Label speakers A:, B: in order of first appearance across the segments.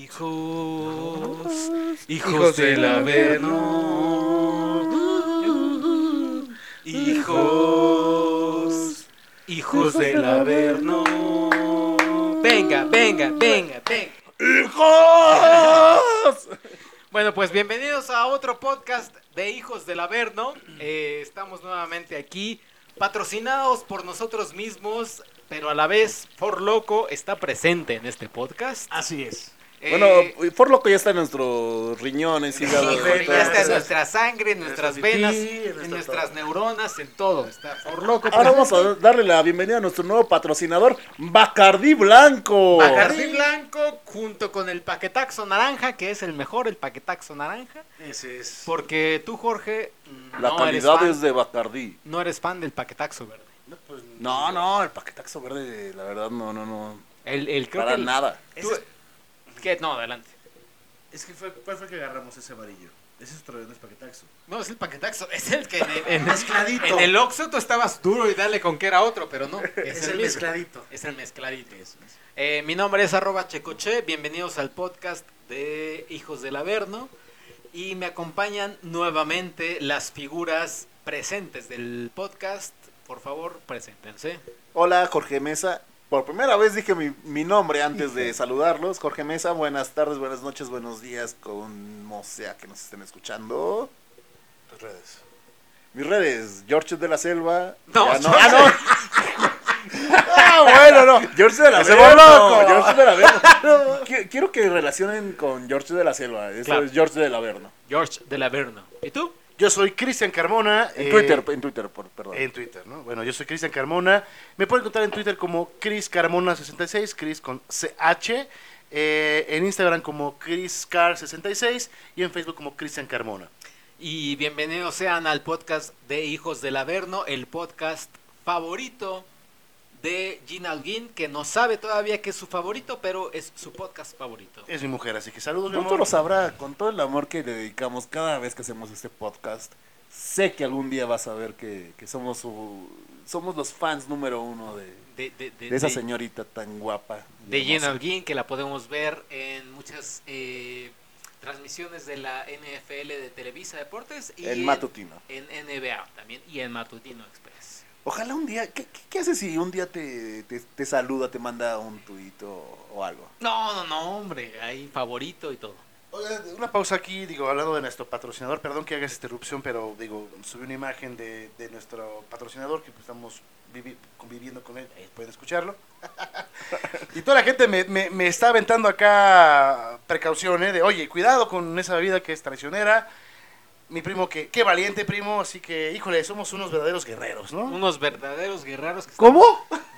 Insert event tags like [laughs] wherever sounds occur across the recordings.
A: Hijos, hijos del Averno. Hijos, hijos del Averno. Venga, venga, venga, venga.
B: ¡Hijos!
A: Bueno, pues bienvenidos a otro podcast de Hijos del Averno. Eh, estamos nuevamente aquí, patrocinados por nosotros mismos, pero a la vez For Loco está presente en este podcast.
B: Así es.
A: Eh,
C: Bueno, por lo que ya está en nuestros riñones, hígado. todo
A: ya está en nuestra sangre, en nuestras venas,
B: pipí, en
A: en
B: nuestra
A: nuestras
B: todo.
A: neuronas, en todo. Está For Loco.
C: Ahora vamos a darle la bienvenida a nuestro nuevo patrocinador, Bacardí Blanco.
A: Bacardí blanco junto con el paquetaxo naranja, que es el mejor, el paquetaxo naranja.
B: Ese es.
A: Porque tú, Jorge,
C: La
A: no, eres
C: calidad
A: fan,
C: es de Bacardí.
A: no eres fan del paquetaxo verde.
B: No, pues,
C: No, no, el paquetaxo verde, la verdad, no, no, no.
A: El, el, creo
C: Para
A: que el-
C: nada.
A: Tú-
B: es,
A: ¿Qué? No, adelante.
B: es que fue, ¿cuál fue el que agarramos ese amarillo? Ese es otro, no es paquetaxo.
A: No, es el paquetaxo. [laughs] Es el que en el, [laughs] en,
B: Mezcladito.
A: en el Oxxo tú estabas duro y dale con que era otro, pero no. [laughs]
B: Es, el mezcladito.
A: Es el mezcladito.
B: Eso es.
A: Eh, mi nombre es arroba checoche. Bienvenidos al podcast de Hijos del Averno. Y me acompañan nuevamente las figuras presentes del podcast. Por favor, preséntense.
C: Hola, Jorge Mesa. Por primera vez dije mi, mi nombre antes de saludarlos. Jorge Mesa, buenas tardes, buenas noches, buenos días, como sea que nos estén escuchando.
B: Tus redes.
C: Mis redes, George de la Selva.
A: No,
C: Ya
A: George-
C: ah, no. [laughs] ah, bueno, no. George de la Selva.
B: loco.
C: George de la Quiero que relacionen con George de la Selva. Eso
A: Claro.
C: es George del Averno.
A: George del Averno. ¿Y tú?
B: Yo soy Cristian Carmona.
C: En
B: eh,
C: Twitter, en Twitter, por, perdón.
B: En Twitter, ¿no? Bueno, yo soy Cristian Carmona. Me pueden encontrar en Twitter como Chris Carmona66, Chris con CH. eh, en Instagram como ChrisCar66 y en Facebook como Cristian Carmona.
A: Y bienvenidos sean al podcast de Hijos del Averno, el podcast favorito de Gina Alguín, que no sabe todavía que es su favorito, pero es su podcast favorito.
B: Es mi mujer, así que saludos,
C: Pronto lo sabrá, con todo el amor que le dedicamos cada vez que hacemos este podcast. Sé que algún día vas a ver que, que somos su- somos los fans número uno de,
A: De, de, de-
C: de esa
A: de-
C: señorita tan guapa.
A: de Gina. Alguín, que la podemos ver en muchas eh, transmisiones de la NFL de Televisa Deportes y
C: En matutino.
A: en NBA también y en Matutino Express.
C: Ojalá un día, ¿qué, qué, qué haces si un día te, te, te saluda, te manda un tuit o, o algo?
A: No, no, no, hombre, hay favorito y todo.
B: Una pausa aquí, digo, hablando de nuestro patrocinador, perdón que hagas esta interrupción, pero digo, subí una imagen de, de nuestro patrocinador que pues, estamos vivi- conviviendo con él, ahí pueden escucharlo. [laughs] y toda la gente me, me- me está aventando acá precauciones de, oye, cuidado con esa bebida que es traicionera. Mi primo, que qué valiente primo, así que, híjole, somos unos verdaderos guerreros, ¿no?
A: Unos verdaderos guerreros que
C: ¿Cómo?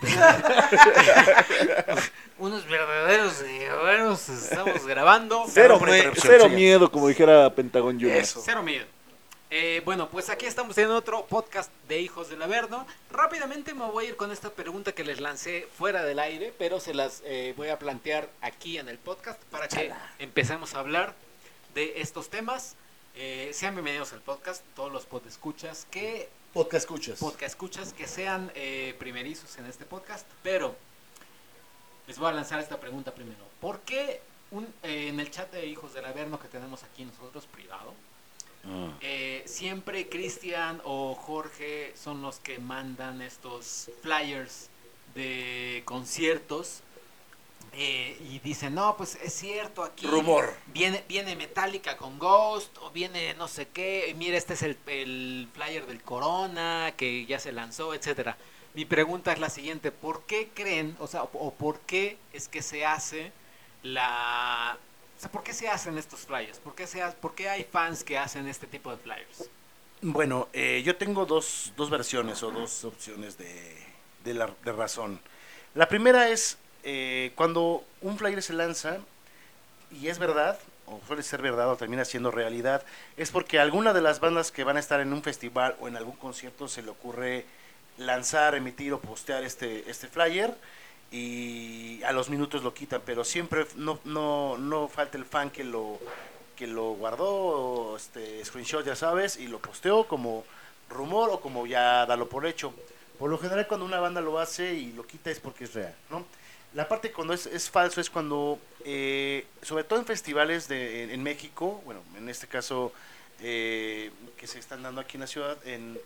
C: [laughs]
A: Unos verdaderos guerreros estamos grabando.
C: Cero, cero
B: sigue.
C: miedo, como dijera Pentagon Junior.
B: Eso.
A: Cero miedo. Eh, bueno, pues aquí estamos en otro podcast de Hijos del Averno. Rápidamente me voy a ir con esta pregunta que les lancé fuera del aire, pero se las eh, voy a plantear aquí en el podcast para que empecemos a hablar de estos temas. Eh, sean bienvenidos al podcast, todos los podescuchas que
B: Podcast escuchas.
A: podcast escuchas que sean eh, primerizos en este podcast, pero les voy a lanzar esta pregunta primero. ¿Por qué un, eh, en el chat de Hijos del Averno que tenemos aquí nosotros privado,
C: Ah.
A: eh, siempre Cristian o Jorge son los que mandan estos flyers de conciertos eh, y dicen, no, pues es cierto, aquí
B: Rumor.
A: Viene, viene Metallica con Ghost o viene no sé qué, y mira, este es el, el flyer del Corona que ya se lanzó, etcétera. Mi pregunta es la siguiente, ¿por qué creen, o sea, o, o por qué es que se hace la... O sea, ¿por qué se hacen estos flyers? ¿Por qué, se ha- por qué hay fans que hacen este tipo de flyers?
B: Bueno, eh, yo tengo dos, dos versiones o dos opciones de, de, la, de razón. La primera es eh, cuando un flyer se lanza y es verdad, o suele ser verdad o termina siendo realidad, es porque alguna de las bandas que van a estar en un festival o en algún concierto se le ocurre lanzar, emitir o postear este, este flyer y a los minutos lo quitan, pero siempre no, no, no falta el fan que lo, que lo guardó, este screenshot ya sabes, y lo posteó como rumor o como ya dalo por hecho. Por lo general cuando una banda lo hace y lo quita es porque es real, ¿no? La parte cuando es, es falso es cuando, eh, sobre todo en festivales de, en, México, bueno, en este caso eh, que se están dando aquí en la ciudad, en,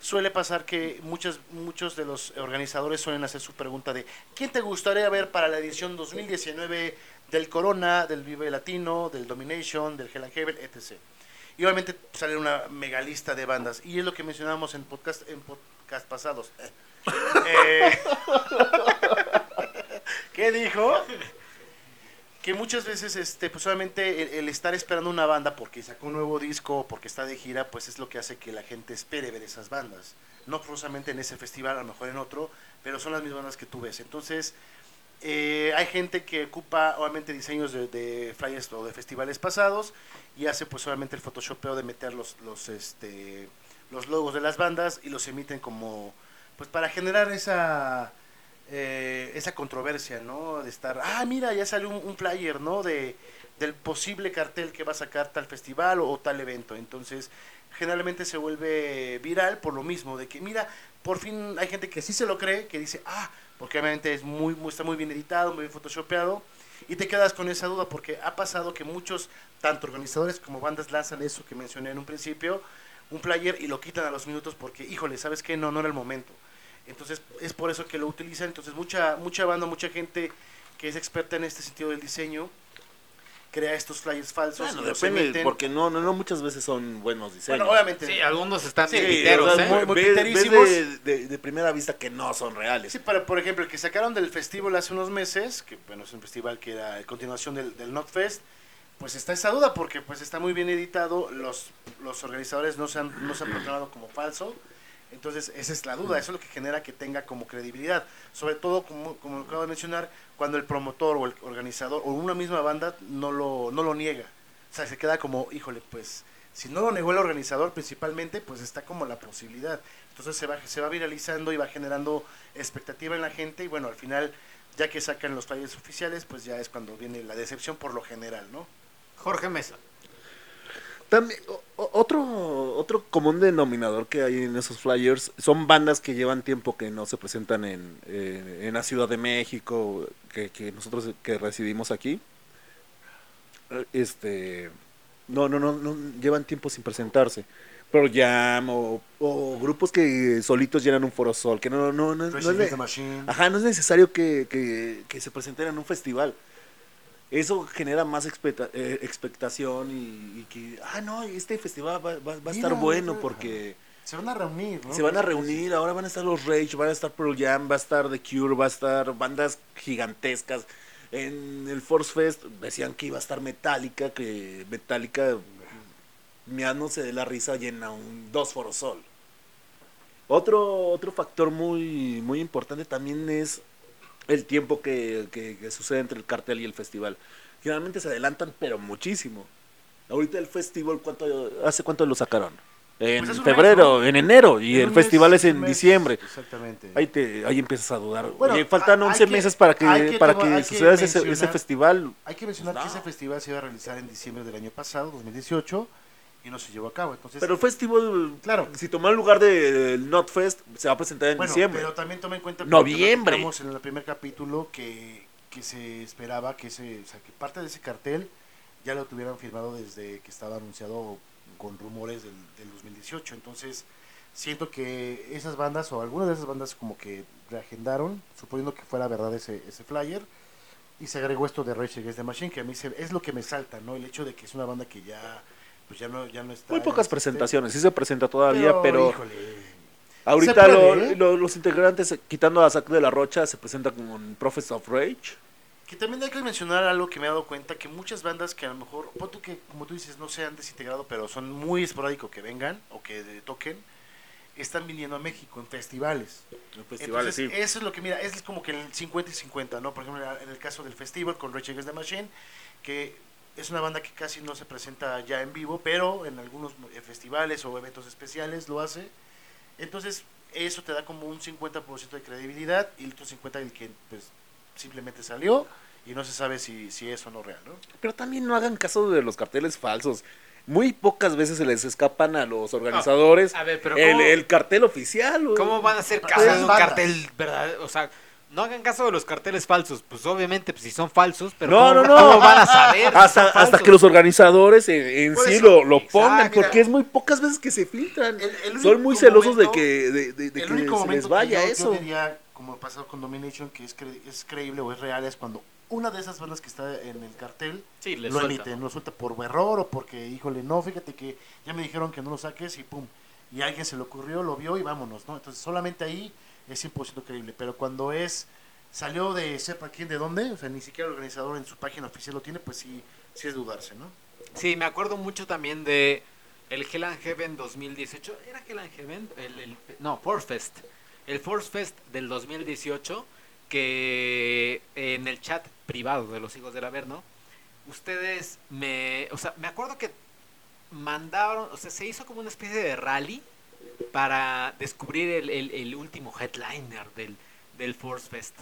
B: suele pasar que muchos, muchos de los organizadores suelen hacer su pregunta de ¿quién te gustaría ver para la edición 2019 del Corona, del Vive Latino, del Domination, del Hell and Heaven, etc.? Y obviamente sale una mega lista de bandas. Y es lo que mencionábamos en podcast, en podcast pasados. [laughs] Eh, ¿Qué dijo? Que muchas veces, este, pues obviamente el, estar esperando una banda porque sacó un nuevo disco o porque está de gira, pues es lo que hace que la gente espere ver esas bandas. No forzosamente en ese festival, a lo mejor en otro, pero son las mismas bandas que tú ves. Entonces, eh, hay gente que ocupa obviamente diseños de, de flyers o de festivales pasados y hace pues obviamente el photoshopeo de meter los, los, este, los logos de las bandas y los emiten como, pues para generar esa, eh, esa controversia, ¿no? De estar, ah, mira, ya salió un, un flyer, ¿no? De, del posible cartel que va a sacar tal festival o, tal evento. Entonces, generalmente se vuelve viral por lo mismo, de que, mira, por fin hay gente que sí se lo cree, que dice, ah, porque obviamente es muy, muy, está muy bien editado, muy bien photoshopeado, y te quedas con esa duda, porque ha pasado que muchos, tanto organizadores como bandas, lanzan eso que mencioné en un principio, un flyer y lo quitan a los minutos porque, híjole, ¿sabes qué? No, no era el momento. Entonces, es por eso que lo utilizan. Entonces, mucha, mucha banda, mucha gente que es experta en este sentido del diseño, crea estos flyers falsos. Los
C: depende, porque no, no, no muchas veces son buenos diseños.
B: Bueno, obviamente.
A: Sí, algunos están
B: Sí,
A: de
C: Sí,
A: piteros,
C: o sea,
A: ¿eh?
C: muy-
B: muy
C: ves- ves
B: piterísimos.
C: de, de- de primera vista que no son reales.
B: Sí, para, por ejemplo, el que sacaron del festival hace unos meses, que bueno, es un festival que era continuación del, del NotFest, pues está esa duda porque pues está muy bien editado, los, los organizadores no se, han, no se han proclamado como falso, entonces esa es la duda, eso es lo que genera que tenga como credibilidad, sobre todo como, como acabo de mencionar, cuando el promotor o el organizador o una misma banda no lo, no lo niega, o sea, se queda como, híjole, pues si no lo negó el organizador principalmente, pues está como la posibilidad. Entonces se va, se va viralizando y va generando expectativa en la gente y bueno, al final, ya que sacan los flyers oficiales, pues ya es cuando viene la decepción por lo general, ¿no?
A: Jorge Mesa.
C: También, otro, otro común denominador que hay en esos flyers son bandas que llevan tiempo que no se presentan en, eh, en la Ciudad de México, que, que nosotros que residimos aquí. Eh, Este, no, no, no, no, llevan tiempo sin presentarse. Pero Jam o, o grupos que solitos llenan un foro sol, que no, no, no, no, es. Ajá, no es necesario que, que, que se presenten en un festival. Eso genera más expecta- eh, expectación y, y que, ah, no, este festival va, va- va a estar bueno porque
B: Se van a reunir, ¿no?
C: se van a reunir, ahora van a estar los Rage, van a estar Pearl Jam, va a estar The Cure, va a estar bandas gigantescas. En el Force Fest decían que iba a estar Metallica, que Metallica, miándose de la risa, llena un dos Forosol. Otro, otro factor muy, muy importante también es el tiempo que, que- que sucede entre el cartel y el festival. Generalmente se adelantan, pero muchísimo. Ahorita el festival, ¿cuánto, ¿hace cuánto lo sacaron? En
B: Pues un mes,
C: febrero,
B: ¿no?
C: en enero, y
B: En
C: el festival es en
B: mes,
C: diciembre.
B: Exactamente.
C: Ahí, te, ahí empiezas a dudar.
B: Bueno,
C: Oye, faltan
B: hay
C: 11
B: que-
C: meses para que, para
B: tomar-
C: que suceda ese, ese festival.
B: Hay que mencionar
C: Pues
B: que ese festival se iba a realizar en diciembre del año pasado, 2018, y no se llevó a cabo. Entonces,
C: Pero el festival,
B: Claro.
C: si toma el lugar del Notfest, se va a presentar en
B: bueno,
C: diciembre.
B: pero también toma en cuenta que
C: Noviembre.
B: platicamos en el primer capítulo que, que se esperaba que ese, o sea, que parte de ese cartel ya lo tuvieran firmado desde que estaba anunciado con rumores del, del 2018. Entonces, siento que esas bandas o algunas de esas bandas como que reagendaron, suponiendo que fuera verdad ese, ese flyer, y se agregó esto de Rage Against the Machine, que a mí se- es lo que me salta, ¿no? El hecho de que es una banda que ya pues ya no, ya no está.
C: Muy
B: en
C: pocas
B: este-
C: presentaciones, sí se presenta todavía, pero,
B: híjole,
C: ahorita lo-
B: ¿eh?
C: lo- los integrantes, quitando a Zack de la Rocha, se presentan con Prophets of Rage.
B: Que también hay que mencionar algo que me he dado cuenta, que muchas bandas que a lo mejor, pon tú que como tú dices, no se han desintegrado, pero son muy esporádicos que vengan o que toquen, están viniendo a México en festivales.
C: festivales,
B: Entonces, Eso es lo que, mira, es como que el 50 y 50, ¿no? Por ejemplo, en el caso del festival con Rage Against the Machine, que es una banda que casi no se presenta ya en vivo, pero en algunos eh, festivales o eventos especiales lo hace. Entonces, eso te da como un 50% de credibilidad y el otro 50% el que pues simplemente salió y no se sabe si, si es o no real, ¿no?
C: Pero también no hagan caso de los carteles falsos. Muy pocas veces se les escapan a los organizadores
A: A ver, pero
C: el,
A: ¿cómo,
C: el cartel oficial.
A: cómo van a hacer caso de un cartel, verdad? O sea, no hagan caso de los carteles falsos. Pues obviamente, pues si son falsos, pero
C: No,
A: ¿cómo,
C: no, no.
A: cómo van a saber?
C: Hasta, hasta que los organizadores en, en
B: Por
C: sí
B: eso,
C: lo, lo pongan,
A: exacto.
C: porque es muy pocas veces que se filtran.
B: El- el
C: Son muy celosos de que, de, de- de
B: el
C: que
B: único
C: se
B: momento
C: les vaya
B: que yo,
C: eso.
B: yo diría, como ha pasado con Domination, que es, cre- es creíble o es real, es cuando una de esas bandas que está en el cartel
A: Sí,
B: lo
A: sueltan.
B: emiten, lo suelta por error o porque, híjole, no, fíjate que ya me dijeron que no lo saques y pum. Y a alguien se le ocurrió, lo vio y vámonos, ¿no? Entonces solamente ahí es 100% creíble. Pero cuando es, salió de sepa quién de dónde, o sea, ni siquiera el organizador en su página oficial lo tiene, pues sí, sí es dudarse, ¿no?
A: Sí, me acuerdo mucho también de el Hell and Heaven 2018. ¿Era Hell and Heaven? El, el- no, Force Fest. El Force Fest del 2018, que en el chat privado de los hijos del Averno, ustedes me... O sea, me acuerdo que mandaron, o sea, se hizo como una especie de rally para descubrir el, el- el último headliner del, del Force Fest.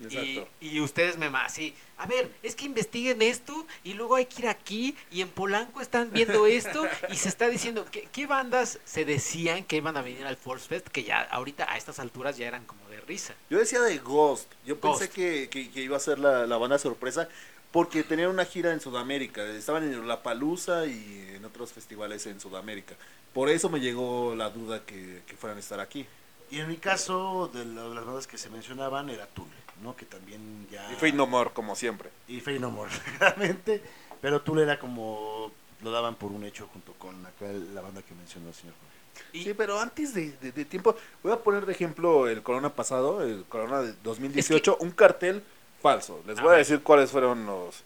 A: Y,
C: Exacto.
A: y ustedes me más así, a ver, es que investiguen esto y luego hay que ir aquí y en Polanco están viendo esto y se está diciendo que qué bandas se decían que iban a venir al Force Fest que ya ahorita a estas alturas ya eran como de risa.
C: Yo decía de Ghost. Yo pensé que, que- que iba a ser la, la banda sorpresa porque tenían una gira en Sudamérica. Estaban en La Palusa y en otros festivales en Sudamérica. Por eso me llegó la duda que, que fueran a estar aquí.
B: Y en mi caso, de la- las bandas que se mencionaban, era Tool, ¿no? Que también ya...
C: Y Fate No More, como siempre.
B: y Fey No More, [laughs] realmente. Pero Tool era como... Lo daban por un hecho junto con acá la banda que mencionó el señor Jorge.
A: Y
C: Sí, pero antes de, de- de tiempo, voy a poner de ejemplo el Corona pasado, el Corona de 2018, un cartel falso. Les voy a decir cuáles fueron los,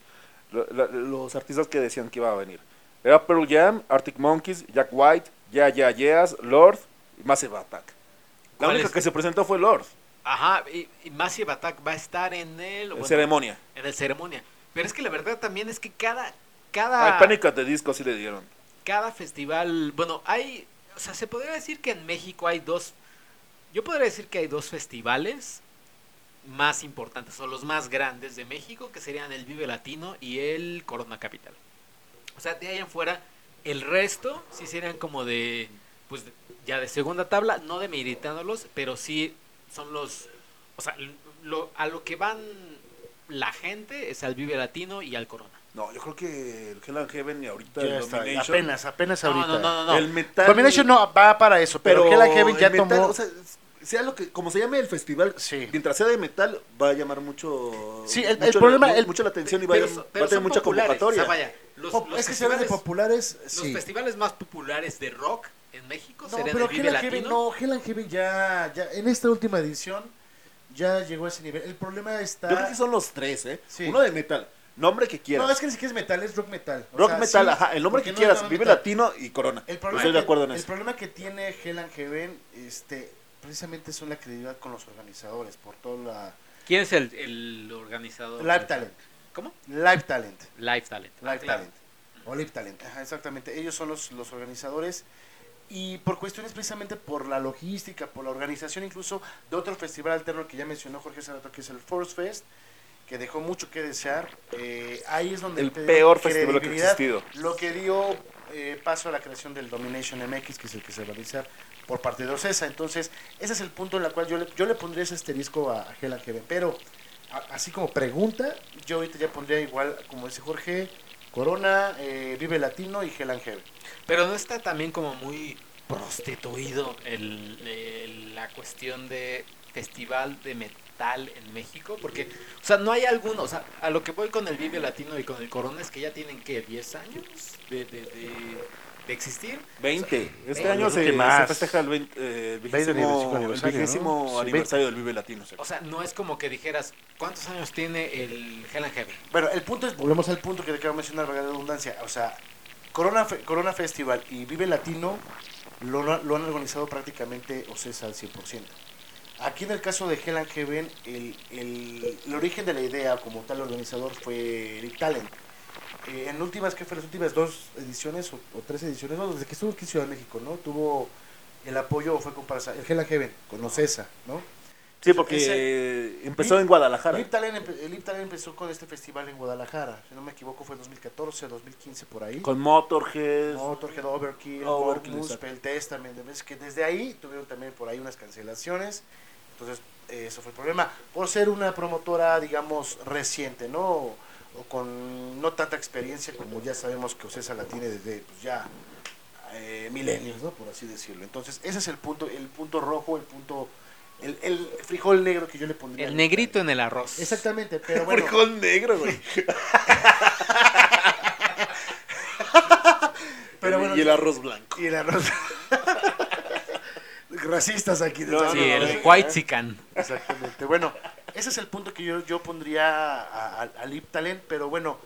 C: los artistas que decían que iba a venir. Era Pearl Jam, Arctic Monkeys, Jack White, Ya Ya Yeahs, Lord y Massive Attack. La
A: ¿Cuál
C: única
A: es?
C: que se presentó fue Lord,
A: Ajá, y, y Massive Attack va a estar en el...
C: en
A: bueno,
C: ceremonia.
A: En el ceremonia. Pero es que la verdad también es que cada... cada
C: Hay Panic at the Disco sí le dieron.
A: cada festival, bueno, hay, o sea, se podría decir que en México hay dos, yo podría decir que hay dos festivales más importantes, o los más grandes de México, que serían el Vive Latino y el Corona Capital. O sea, de ahí en fuera, el resto sí serían como de, pues ya de segunda tabla, no demeritándolos, pero sí son los, o sea, lo, a lo que van la gente es al Vive Latino y al Corona.
C: No, yo creo que el Hell and Heaven y ahorita
B: Ya
C: el
B: está,
C: Domination.
B: apenas, apenas
A: No,
B: ahorita.
A: no, no, no, no.
C: El metal.
B: Domination no va para eso, pero, Hell and Heaven ya
C: metal,
B: tomó...
C: o sea, sea lo que, como se llame el festival,
B: Sí.
C: mientras sea de metal, va a llamar mucho.
B: Sí, el- el problema-
C: la,
B: el-
C: mucho la atención y va,
A: Pero
C: a, va
A: pero
C: a tener mucha convocatoria.
A: o sea, vaya, los,
B: Pop-
A: los
B: es que
A: festivales,
B: populares,
A: los
B: sí.
A: festivales más populares de rock en México
B: No, pero
A: el Vive
B: Hell and Heaven, no, Hell and Heaven ya, ya, en esta última edición, ya llegó a ese nivel. El problema está...
C: Yo creo que son los tres, ¿eh?
B: Sí.
C: Uno de metal, nombre que quieras.
B: No, es que ni siquiera es metal, es rock metal. O
C: Rock
B: sea,
C: metal,
B: sí,
C: ajá, el nombre que
B: no
C: quieras, Vive
B: metal.
C: Latino y Corona.
B: El problema,
C: Estoy de acuerdo en
B: el
C: eso.
B: problema que tiene Hell and Heaven, este, precisamente son la credibilidad con los organizadores, por toda la...
A: ¿Quién es el, el organizador?
B: Live Talent.
A: ¿Cómo?
B: Live Talent.
A: Live Talent.
B: Live
A: Ah, claro.
B: Talent. O Live Talent. Ajá, exactamente. Ellos son los, los organizadores. Y por cuestiones precisamente por la logística, por la organización incluso de otro festival alterno que ya mencionó Jorge Sarato, que es el Force Fest, que dejó mucho que desear. Eh, ahí es donde
C: El peor festival que ha existido.
B: Lo que dio eh, paso a la creación del Domination MX, que es el que se va a realizar por parte de Ocesa. Entonces, ese es el punto en el cual yo le, yo le pondría ese asterisco a, a Hell and. Pero, así como pregunta, yo ahorita ya pondría igual, como dice Jorge, Corona, eh, Vive Latino y Hell and.
A: Pero no está también como muy prostituido el, el- la cuestión de festival de metal en México, porque, o sea, no hay alguno, o sea, a lo que voy con el Vive Latino y con el Corona es que ya tienen que 10 años de, de, de- de existir.
C: 20. Este año se,
B: que más.
C: se festeja el 20, eh, el
B: 20
C: vigésimo,
B: aniversario,
C: el
B: ¿no?
C: vigésimo
B: Sí,
C: aniversario del Vive Latino.
A: O sea, no es como que dijeras, ¿cuántos años tiene el Hell and Heaven?
B: Bueno, el punto es, volvemos al punto que te acabo de mencionar, la redundancia. O sea, Corona, Corona Festival y Vive Latino lo, lo han organizado prácticamente Ocesa al 100%. Aquí en el caso de Hell and Heaven, el, el, el origen de la idea como tal organizador fue Eric Talent. Eh, en últimas, ¿qué fue? Las últimas dos ediciones o, o tres ediciones, no, desde que estuvo aquí en Ciudad de México, ¿no? Tuvo el apoyo, fue con, el Hell and Heaven, con Ocesa, ¿no?
C: Sí, porque
B: Ese-
C: empezó en Guadalajara.
B: Lip Talent, empe- el Lip Talent empezó con este festival en Guadalajara, si no me equivoco fue en 2014, 2015 por ahí.
C: Con Motorhead.
B: Motorhead, Overkill,
C: Overkill, exacto.
B: Testament, veces que desde ahí tuvieron también por ahí unas cancelaciones. Entonces, Eso fue el problema. Por ser una promotora, digamos, reciente, ¿no? O con no tanta experiencia como ya sabemos que Ocesa la tiene desde pues, ya eh, milenios, ¿no? Por así decirlo. Entonces, ese es el punto, el punto rojo, el punto, el, el frijol negro que yo le pondría.
A: El negrito en el arroz.
B: Exactamente, [laughs] pero bueno.
C: Frijol negro, güey. [laughs]
B: Pero bueno,
C: y el arroz blanco.
B: Y el arroz. [laughs] Racistas aquí.
C: No,
A: Sí,
C: no,
A: el white chican.
B: Exactamente. Bueno, ese es el punto que yo, yo pondría a- a- al Iptalen, pero bueno,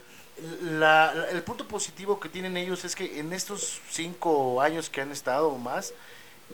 B: la- la- el punto positivo que tienen ellos es que en estos cinco años que han estado o más,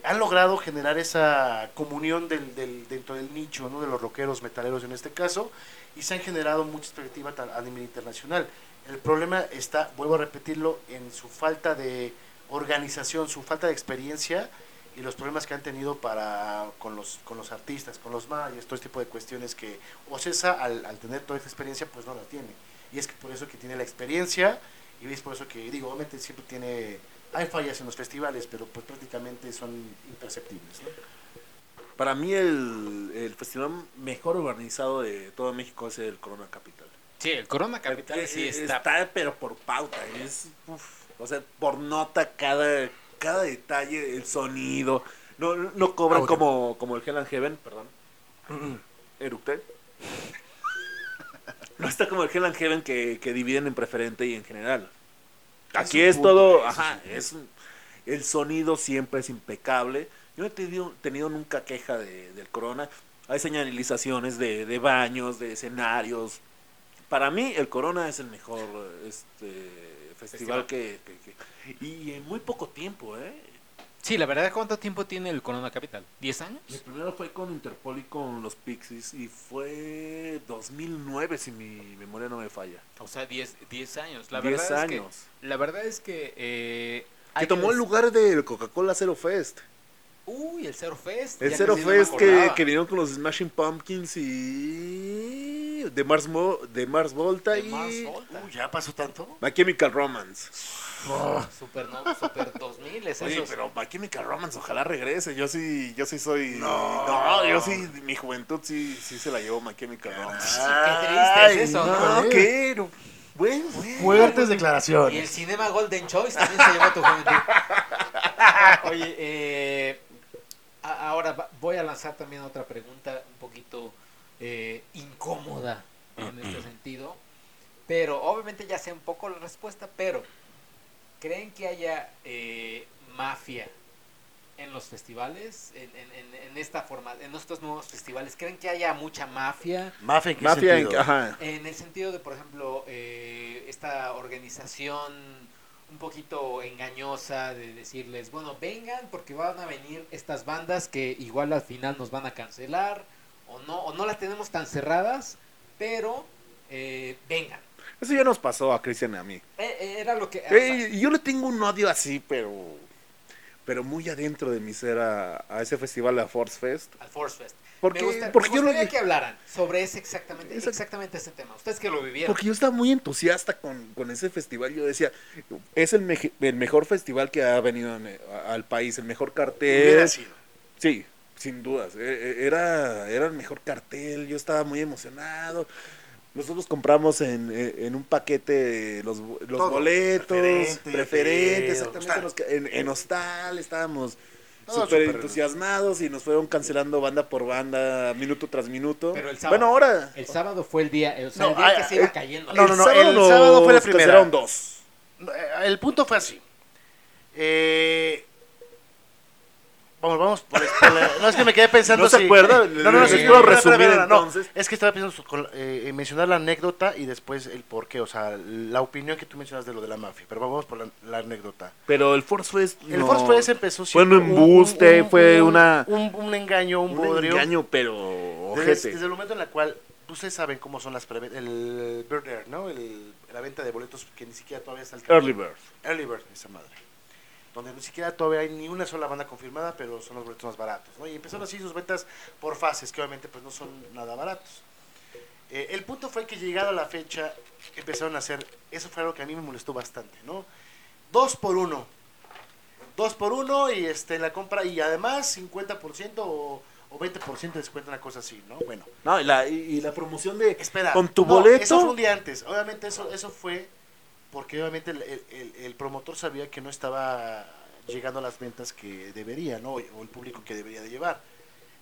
B: han logrado generar esa comunión del, del- dentro del nicho, ¿no? de los rockeros metaleros en este caso, y se han generado mucha expectativa ta- a nivel internacional. El problema está, vuelvo a repetirlo, en su falta de organización, su falta de experiencia y los problemas que han tenido para con los con los artistas, con los mayas, todo este tipo de cuestiones que Ocesa al, al tener toda esta experiencia pues no la tiene. Y es que por eso que tiene la experiencia y es por eso que digo, obviamente siempre tiene hay fallas en los festivales, pero pues prácticamente son imperceptibles, ¿no?
C: Para mí el, el festival mejor organizado de todo México es el Corona Capital.
A: Sí, el Corona Capital
C: Eh,
A: sí
C: eh,
A: está.
C: pero por pauta. Es, uf, o sea, por nota cada, cada detalle, el sonido. No, no cobran
B: Audio.
C: como, como el Hell and Heaven, perdón. Eructé. No está como el Hell and Heaven que, que dividen en preferente y en general. Aquí es todo, ajá,
B: es un-
C: el sonido siempre es impecable. Yo no he tenido, tenido nunca queja de, del Corona. Hay señalizaciones de, de baños, de escenarios. Para mí el Corona es el mejor este, festival,
A: Festival.
C: Que, que- que- Y en muy poco tiempo, ¿eh?
A: Sí, la verdad, ¿cuánto tiempo tiene el Corona Capital? ¿10 años?
C: Mi primero fue con Interpol y con los Pixies y fue 2009 si mi memoria no me falla.
A: O sea, 10, 10 años. La
C: 10
A: verdad
C: años.
A: Es que, la verdad es que... Eh,
C: que tomó el lugar del Coca-Cola Zero Fest.
A: Uy, el Zero Fest.
C: El Zero
A: no
C: Fest que, que vinieron con los Smashing Pumpkins y de Mars, Mo- de Mars Volta
A: De
C: y
A: Mars Volta.
B: Ya pasó tanto.
C: My Chemical Romance.
A: Super, no, super 2000 es
C: Oye,
A: esos.
C: pero My Chemical Romance ojalá regrese. Yo sí, yo sí soy. No, yo sí, mi juventud sí, sí se la llevó My Chemical Romance.
A: Qué triste es eso.
C: No. No. Bueno, bueno.
B: Fuertes
A: Y el
B: declaraciones.
A: Cinema Golden Choice también se llevó a tu juventud. [laughs] Oye, eh, ahora voy a lanzar también otra pregunta un poquito eh, incómoda en este sentido. Pero obviamente ya sé un poco la respuesta, pero ¿creen que haya eh, mafia en los festivales? En, en- en- en esta forma, en estos nuevos festivales, ¿creen que haya mucha mafia?
B: Mafia en qué
C: Mafia, en-
B: sentido?
C: ajá.
A: En el sentido de, por ejemplo, eh, esta organización un poquito engañosa de decirles, bueno, vengan porque van a venir estas bandas que igual al final nos van a cancelar o no, o no las tenemos tan cerradas, pero eh, vengan.
C: Eso ya nos pasó a Cristian y a mí.
A: Eh, eh, era lo que...
C: Eh, yo le tengo un odio así, pero. Pero muy adentro de mi ser a, a ese festival, a Force Fest.
A: al Force Fest.
C: Porque,
A: me, gusta-
C: porque
A: me
C: yo lo
A: gustaría que hablaran sobre ese exactamente, exactamente ese tema. Ustedes que lo vivieron.
C: Porque yo estaba muy entusiasta con, con ese festival. Yo decía, es el, el mejor festival que ha venido en- a- al país, el mejor cartel.
B: Hubiera sido.
C: Sí, sin dudas. E- e- Era, era el mejor cartel. Yo estaba muy emocionado. Nosotros compramos en, e, en un paquete los, los
B: Todo.
C: boletos,
B: Preferente,
C: preferentes,
B: feo,
C: exactamente.
B: hostal.
C: los que- en, en hostal estábamos súper entusiasmados y nos fueron cancelando banda por banda, minuto tras minuto.
A: Pero el sábado.
C: bueno, ahora.
A: El sábado fue el día, o sea,
B: No,
A: el día
B: ah,
A: que se iba
C: eh,
A: cayendo.
B: no, no, no,
C: sábado
B: el sábado fue la primera.
C: cancelaron dos.
B: Eh, El punto fue así. Eh, vamos, vamos por, por la- No, es que me quedé pensando
C: ¿No se
B: si-
C: acuerda?
B: No, no, no,
C: ¿Les
B: sí,
C: puedo
B: espera,
C: resumir
B: espera, no.
C: entonces?
B: Es que estaba pensando con- eh, en mencionar la anécdota y después el por qué, o sea, la opinión que tú mencionas de lo de la mafia. Pero vamos por la, la anécdota.
C: Pero el Force Fest.
B: El
C: no-
B: Force Fest empezó
C: Fue un
B: siendo
C: embuste, fue una-
B: Un, un engaño, un,
C: Un
B: bodrio.
C: engaño, pero.
B: Desde,
C: Ojete.
B: desde el momento en el cual ustedes saben cómo son las preve- el Bird Air, ¿no? El- la venta de boletos que ni siquiera todavía está al
C: Early Bird.
B: Early Bird, esa madre. Donde ni siquiera todavía hay ni una sola banda confirmada, pero son los boletos más baratos, ¿no? Y empezaron así sus ventas por fases, que obviamente pues no son nada baratos. Eh, el punto fue que llegada la fecha empezaron a hacer, eso fue algo que a mí me molestó bastante, ¿no? Dos por uno. Dos por uno y este la compra y además 50% o, o 20% de descuento, una cosa así, ¿no? Bueno,
C: No, y la, y- y la promoción de
B: espera.
C: con tu
B: no,
C: boleto.
B: Eso fue un día antes. Obviamente eso, eso fue porque obviamente el, el- promotor sabía que no estaba llegando a las ventas que debería, ¿no? O el público que debería de llevar.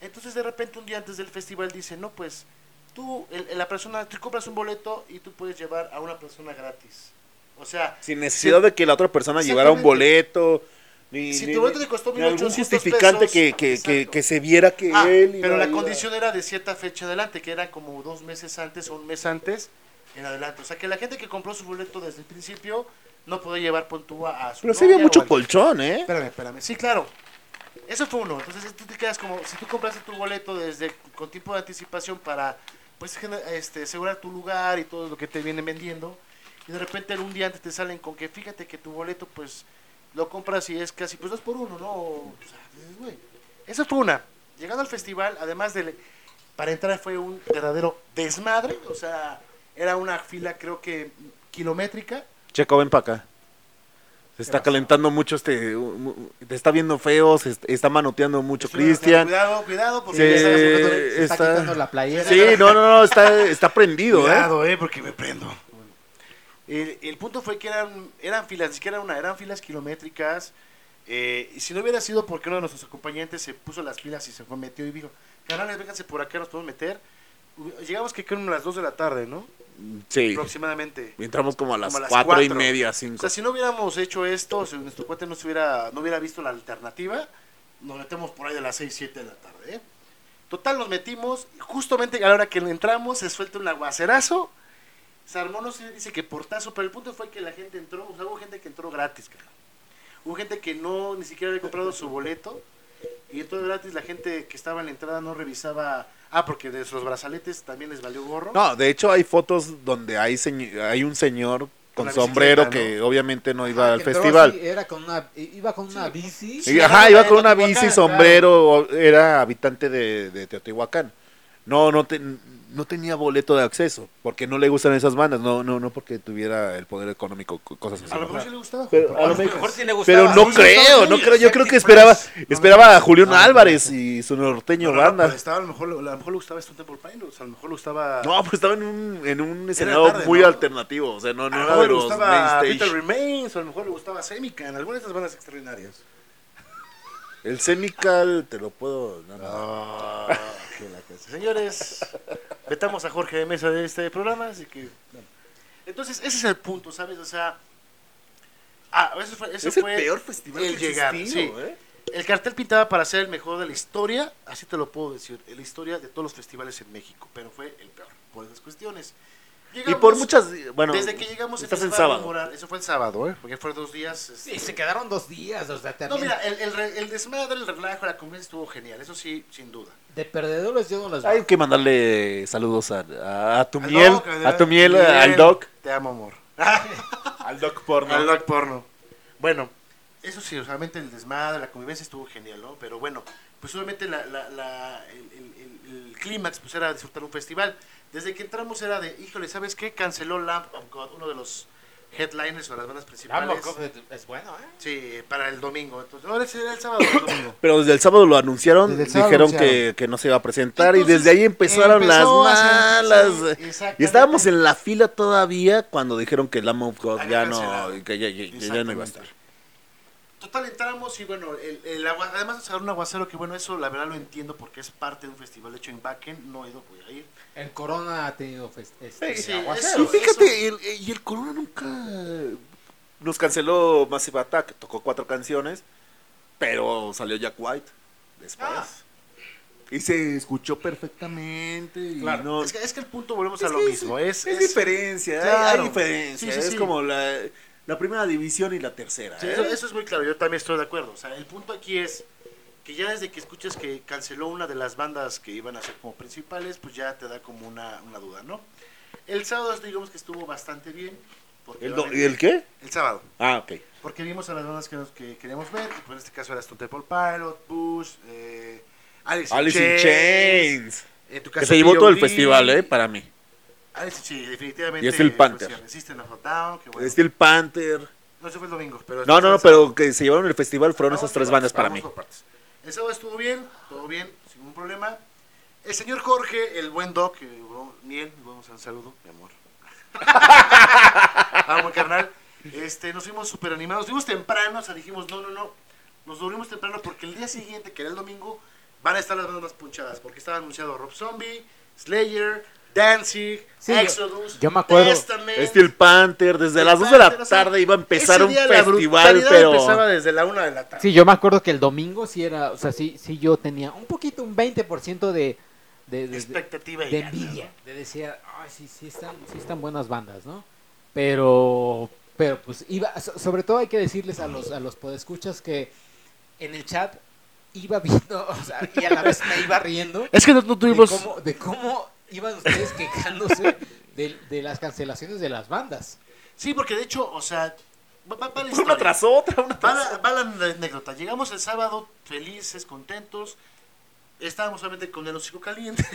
B: Entonces de repente un día antes del festival dice, no, pues tú, el- la persona, tú compras un boleto y tú puedes llevar a una persona gratis. O sea,
C: Sin necesidad de que la otra persona llevara un boleto. Ni,
B: Si
C: ni-
B: tu boleto te costó
C: ni algún
B: 1800
C: justificante
B: pesos,
C: que, que, que, se viera que
B: Ah,
C: él
B: pero la condición era de cierta fecha adelante, que era como dos meses antes o un mes antes en adelante. O sea, que la gente que compró su boleto desde el principio no podía llevar puntúa a su
C: Pero sí había mucho colchón, ¿eh?
B: Espérame, espérame. Sí, claro. Eso fue uno. Entonces tú te quedas como, si tú compraste tu boleto desde con tiempo de anticipación para pues este, asegurar tu lugar y todo lo que te vienen vendiendo, y de repente un día antes te salen con que fíjate que tu boleto pues lo compras y es casi pues dos por uno, ¿no? O sea, dices, güey. Esa fue una. Llegando al festival, además de para entrar fue un verdadero desmadre, o sea, era una fila creo que kilométrica.
C: Checo, ven para acá. Se está calentando mucho este. Te está viendo feo, se est- está manoteando mucho Cristian.
B: Cuidado, cuidado, porque
C: Sí,
B: ya sabes,
A: Se está,
C: está-
A: quitando la playera.
C: Sí, no, no, no, está, está prendido, ¿eh?
B: Cuidado, eh, porque me prendo. El, el punto fue que eran, eran filas, ni siquiera una, eran filas kilométricas. eh, y si no hubiera sido porque uno de nuestros acompañantes se puso las pilas y se fue, metió y dijo, canales, vénganse por acá, nos podemos meter. Llegamos que eran las 2 de la tarde, ¿no?
C: Sí.
B: Aproximadamente.
C: Entramos como a las
B: Como a las
C: cuatro y media,
B: O
C: cinco.
B: sea, si no hubiéramos hecho esto, si nuestro cuate no, se hubiera, no hubiera visto la alternativa, nos metemos por ahí de las 6, 7 de la tarde, ¿eh? Total, nos metimos, justamente a la hora que entramos, se suelta un aguacerazo, se armó, no sé, dice que portazo, pero el punto fue que la gente entró, o sea, hubo gente que entró gratis, cara. Hubo gente que no, ni siquiera había comprado su boleto, y entró gratis, la gente que estaba en la entrada no revisaba, ah, porque de los brazaletes también les valió gorro.
C: No, de hecho hay fotos donde hay, señ- hay un señor con sombrero que obviamente no iba
A: Ah,
C: al festival.
A: así, era con una, iba con una bici.
B: Sí,
C: ajá,
B: era
C: iba con una bici, sombrero, era habitante de, de Teotihuacán. No, no, te- no tenía boleto de acceso, porque no le gustan esas bandas, no, no, no porque tuviera el poder económico, co- cosas así.
B: A lo mejor sí le gustaba.
C: Pero
B: porque-
C: a lo
B: porque-
C: mejor-
A: sí le gustaba.
C: Pero no creo, no creo, yo creo que esperaba, esperaba a Julián Álvarez y su norteño
B: No, no,
C: banda.
B: estaba, a, lo mejor, a lo mejor le gustaba Stone Temple Pilots, a lo mejor le gustaba...
C: No, pues estaba en un, en un escenario muy alternativo, o sea, no, no era de
B: le
C: los.
B: Remains, o a lo mejor le gustaba Semican, alguna de estas bandas extraordinarias.
C: El Semical te lo puedo... no, no.
B: Ah. Señores, vetamos a Jorge de Mesa de este programa, así que... Entonces, ese es el punto, ¿sabes? O sea... Ah, eso fue, eso
C: es el
B: fue
C: peor festival
B: el
C: que
B: llegar,
C: existido,
B: sí.
C: ¿eh?
B: El cartel pintaba para ser el mejor de la historia, así te lo puedo decir, la historia de todos los festivales en México, pero fue el peor, por esas cuestiones.
C: Y por muchas... Bueno,
B: desde que llegamos
C: estás en sábado.
B: rumorar- eso fue el sábado, ¿eh? porque fueron dos días.
A: Sí,
B: este,
A: se quedaron dos días, o sea,
B: No,
A: también.
B: mira, el, el, re- el desmadre, el relajo, la convivencia estuvo genial, eso sí, sin duda.
A: De perdedores yo no las
C: Hay que mandarle saludos a, a, a tu
B: Al
C: miel,
B: Doc,
C: a tu miel, al doc.
B: Te amo, amor. [laughs]
C: Al doc porno.
B: Al Doc porno. Bueno, eso sí, realmente el desmadre, la convivencia estuvo genial, ¿no? Pero bueno, pues obviamente la, la, la- el, el- el- el clímax pues era disfrutar un festival. Desde que entramos era de, híjole, ¿sabes qué? Canceló Lamp of God, uno de los headliners o las bandas principales.
A: es bueno, ¿eh?
B: Sí, para el domingo. Entonces, ahora era el sábado o el domingo. [coughs]
C: Pero desde el sábado lo anunciaron,
B: Desde el sábado
C: dijeron
B: anunciaron.
C: que, que no se iba a presentar y desde ahí empezaron las malas.
B: sí,
C: y estábamos en la fila todavía cuando dijeron que el Lamb of God ya no, que ya, ya- que ya no iba a estar.
B: Total, entramos y bueno, el, el agua, además de sacar un aguacero, que bueno, eso la verdad lo entiendo porque es parte de un festival hecho en Bakken, no he ido, voy a ir.
A: El Corona ha tenido este,
B: Sí,
A: aguacero.
C: Y fíjate, el- y el Corona nunca nos canceló Massive Attack, tocó cuatro canciones, pero salió Jack White después.
B: Ah.
C: Y se escuchó perfectamente. Y
A: Claro.
C: no,
B: Es que, es que el punto volvemos a lo mismo. Es,
C: es,
B: es-
C: diferencia, hay-
B: claro.
C: hay, diferencia.
B: Sí, sí,
C: es
B: sí.
C: como la, la primera división y la tercera.
B: sí,
C: ¿eh?
B: eso, eso es muy claro, yo también estoy de acuerdo. O sea, el punto aquí es que ya desde que escuchas que canceló una de las bandas que iban a ser como principales, pues ya te da como una, una duda, ¿no? El sábado digamos que estuvo bastante bien. porque
C: ¿El, do- ¿Y el qué?
B: El sábado.
C: Ah, ok.
B: Porque vimos a las bandas que, nos- que queríamos ver, que pues en este caso era Stone Temple Pilot, Bush, eh, Alice,
C: Alice in Chains.
B: en tu
C: Que se llevó todo el festival, ¿eh? Para mí.
B: Alice, sí, definitivamente.
C: Y Steel
B: pues,
C: Panther.
B: Down, que bueno.
C: Steel Panther.
B: No, eso fue el domingo, pero...
C: No, no, no,
B: el
C: pero que se llevaron el festival fueron esas tres bandas para mí.
B: por partes. El sábado estuvo bien, todo bien, sin ningún problema. El señor Jorge, el buen Doc, eh, bueno, vamos a un saludo, mi amor. [laughs] Vamos, carnal. Este, nos fuimos súper animados. Fuimos temprano, o sea, dijimos, no, no, no. Nos dormimos temprano porque el día siguiente, que era el domingo, van a estar las bandas más punchadas. Porque estaba anunciado Rob Zombie, Slayer, Danzig,
A: Sí,
B: Exodus,
A: yo me acuerdo.
B: Testament.
C: Steel Panther, desde
B: Steel
C: las 2 de la
B: Panther, o sea,
C: tarde iba a empezar
B: ese
C: un festival, pero...
B: empezaba desde la 1 de la tarde.
A: Sí, yo me acuerdo que el domingo sí era, o sea, sí, sí yo tenía un poquito, un 20% de, de, de,
B: expectativa y
A: de
B: ganas,
A: envidia, de decir, ay, sí, sí están, sí están buenas bandas, ¿no? Pero, pero pues iba, so- sobre todo hay que decirles a los, a los podescuchas que en el chat iba viendo, [laughs] o sea, y a la vez me iba riendo
B: Es que no, no
A: de
B: tuvimos.
A: cómo, de cómo iban ustedes quejándose de, de las cancelaciones de las bandas.
B: Sí, porque de hecho, o sea, va, va- va la [laughs]
C: Una tras otra, una
B: Va
C: tras
B: la, va la anécdota. Llegamos el sábado felices, contentos. Estábamos solamente con el hocico caliente. [laughs]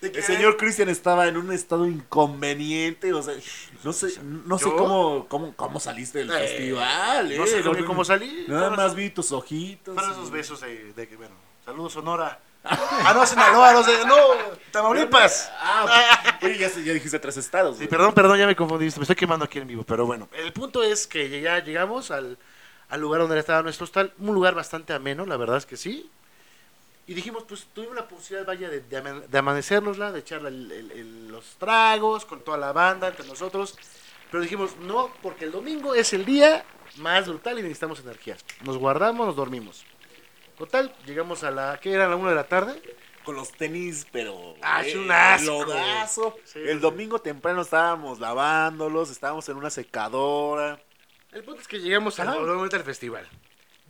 B: De que-
C: El señor Christian estaba en un estado inconveniente, o sea, no sé, no sé cómo, cómo, cómo saliste del
B: Eh,
C: festival, eh.
B: No sé cómo, cómo salí.
C: Nada más vi tus ojitos.
B: Fueron
C: y-
B: esos besos de, de que, bueno, saludos Sonora. Ah, no, Sinaloa, no sé, no, Tamaulipas.
C: Ah, oye, ya, ya dijiste tres estados.
B: Sí, perdón, perdón, ya me confundí, me estoy quemando aquí en vivo, pero bueno, el punto es que ya llegamos al, al lugar donde estaba nuestro hostal, un lugar bastante ameno, la verdad es que sí, y dijimos, pues tuvimos la posibilidad, vaya, de, de, de de echar el- el- el- los tragos con toda la banda, entre nosotros, pero dijimos, no, porque el domingo es el día más brutal y necesitamos energías, nos guardamos, nos dormimos. Total, llegamos a la, ¿qué era? La una de la tarde.
C: Con los tenis, pero...
B: Ah,
C: eh,
B: un asco.
C: lodazo.
B: Sí,
C: El
B: sí.
C: domingo temprano estábamos lavándolos, estábamos en una secadora.
B: El punto es que llegamos al,
C: Ajá.
B: nuevamente al festival.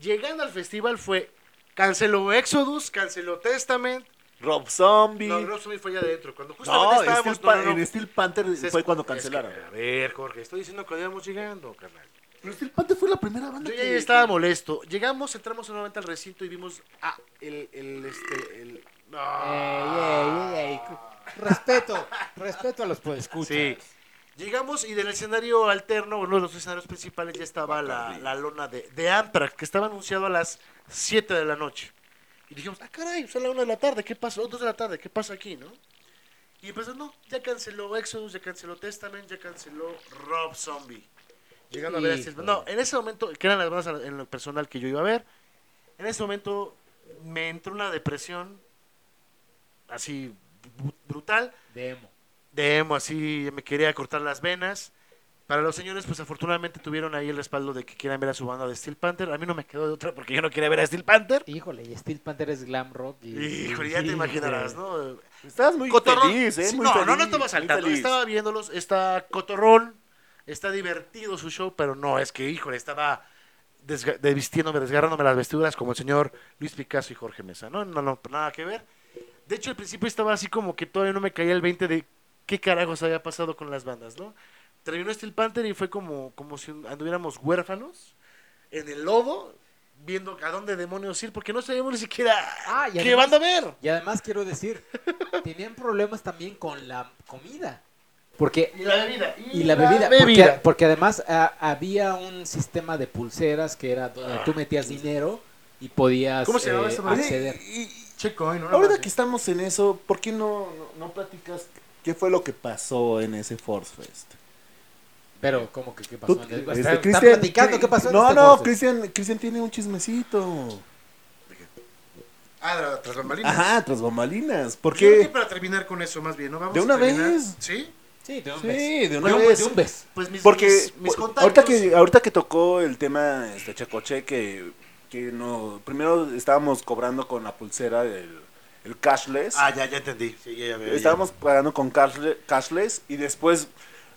B: Llegando al festival fue, canceló Exodus, canceló Testament.
C: Rob Zombie.
B: No, Rob Zombie fue allá adentro. Cuando justamente
C: No,
B: estábamos...
C: Steel Pa-
B: no, no, no.
C: en Steel Panther fue cuando
B: es
C: cancelaron.
B: que, a ver, Jorge, estoy diciendo que íbamos llegando, carnal.
C: Pero Steel Panther fue la primera banda
B: Yo
C: que...
B: ya estaba molesto. Llegamos, entramos nuevamente al recinto y vimos... Ah, el... el, este, el no.
A: Ey, ey, ey, ey. Respeto, respeto a los podescuchas.
B: Sí. Llegamos y del escenario alterno, uno de los escenarios principales, ya estaba la, la lona de, de Amtrak, que estaba anunciado a las 7 de la noche. Y dijimos, ah, caray, son las 1 de la tarde, ¿qué pasa? O 2 de la tarde, ¿qué pasa aquí, no? Y empezó, no, ya canceló Exodus, ya canceló Testament, ya canceló Rob Zombie. Llegando a ver a Steel-
A: Híjole.
B: No, en ese momento, que eran las bandas en lo personal que yo iba a ver, en ese momento me entró una depresión así brutal
A: Demo.
B: de emo, así me quería cortar las venas. Para los señores, pues afortunadamente tuvieron ahí el respaldo de que quieran ver a su banda de Steel Panther. A mí no me quedó de otra porque yo no quería ver a Steel Panther.
A: Híjole, y Steel Panther es glam rock. Y,
B: Híjole, ya te imaginarás, ¿no?
C: Estabas muy
B: Cotorrón.
C: feliz, ¿eh?
B: Sí,
C: Muy
B: no,
C: feliz,
B: no, no estaba
C: muy
B: saltando.
C: feliz.
B: Estaba viéndolos, está cotorrón, está divertido su show, pero no, es que, híjole, estaba desga- de vistiéndome, desgarrándome las vestiduras como el señor Luis Picasso y Jorge Mesa. No, no, no, nada que ver. De hecho, al principio estaba así como que todavía no me caía el 20 de qué carajos había pasado con las bandas, ¿no? Terminó Steel Panther y fue como, como si anduviéramos huérfanos en el lodo, viendo a dónde demonios ir, porque no sabíamos ni siquiera
A: Ah, y
B: qué
A: además-
B: banda ver.
A: Y además quiero decir, [laughs] tenían problemas también con la comida. Porque
B: Y la bebida.
A: y la bebida, Porque, porque además ah, había un sistema de pulseras que era donde tú metías dinero y podías
B: ¿Cómo se llamaba
A: eh, acceder.
C: Y- y-
B: ¿no?
C: ahorita que estamos en eso, ¿por qué no, no, no platicas qué fue lo que pasó en ese Force Fest?
A: Pero como que qué pasó?
C: Este,
A: está- está
C: Cristian-
A: platicando qué pasó en
C: No,
A: este
C: no? Cristian, Cristian tiene un chismecito.
B: Ah, de la- tras bambalinas.
C: Ajá, tras bambalinas. ¿Por
B: Yo creo que
C: qué?
B: para terminar con eso, más bien, ¿no? Vamos
C: ¿De una vez?
B: ¿Sí?
A: Sí, de un
C: Sí, de una
A: De un-
C: vez.
A: de un beso.
B: Pues mis,
C: Porque
B: mis, mis
C: por-
B: contactos.
C: ahorita que ahorita que tocó el tema este Chacoche que que no primero estábamos cobrando con la pulsera el, el cashless.
B: Ah, ya, ya entendí. Sí, ya, ya, ya.
C: estábamos pagando con cashle- cashless y después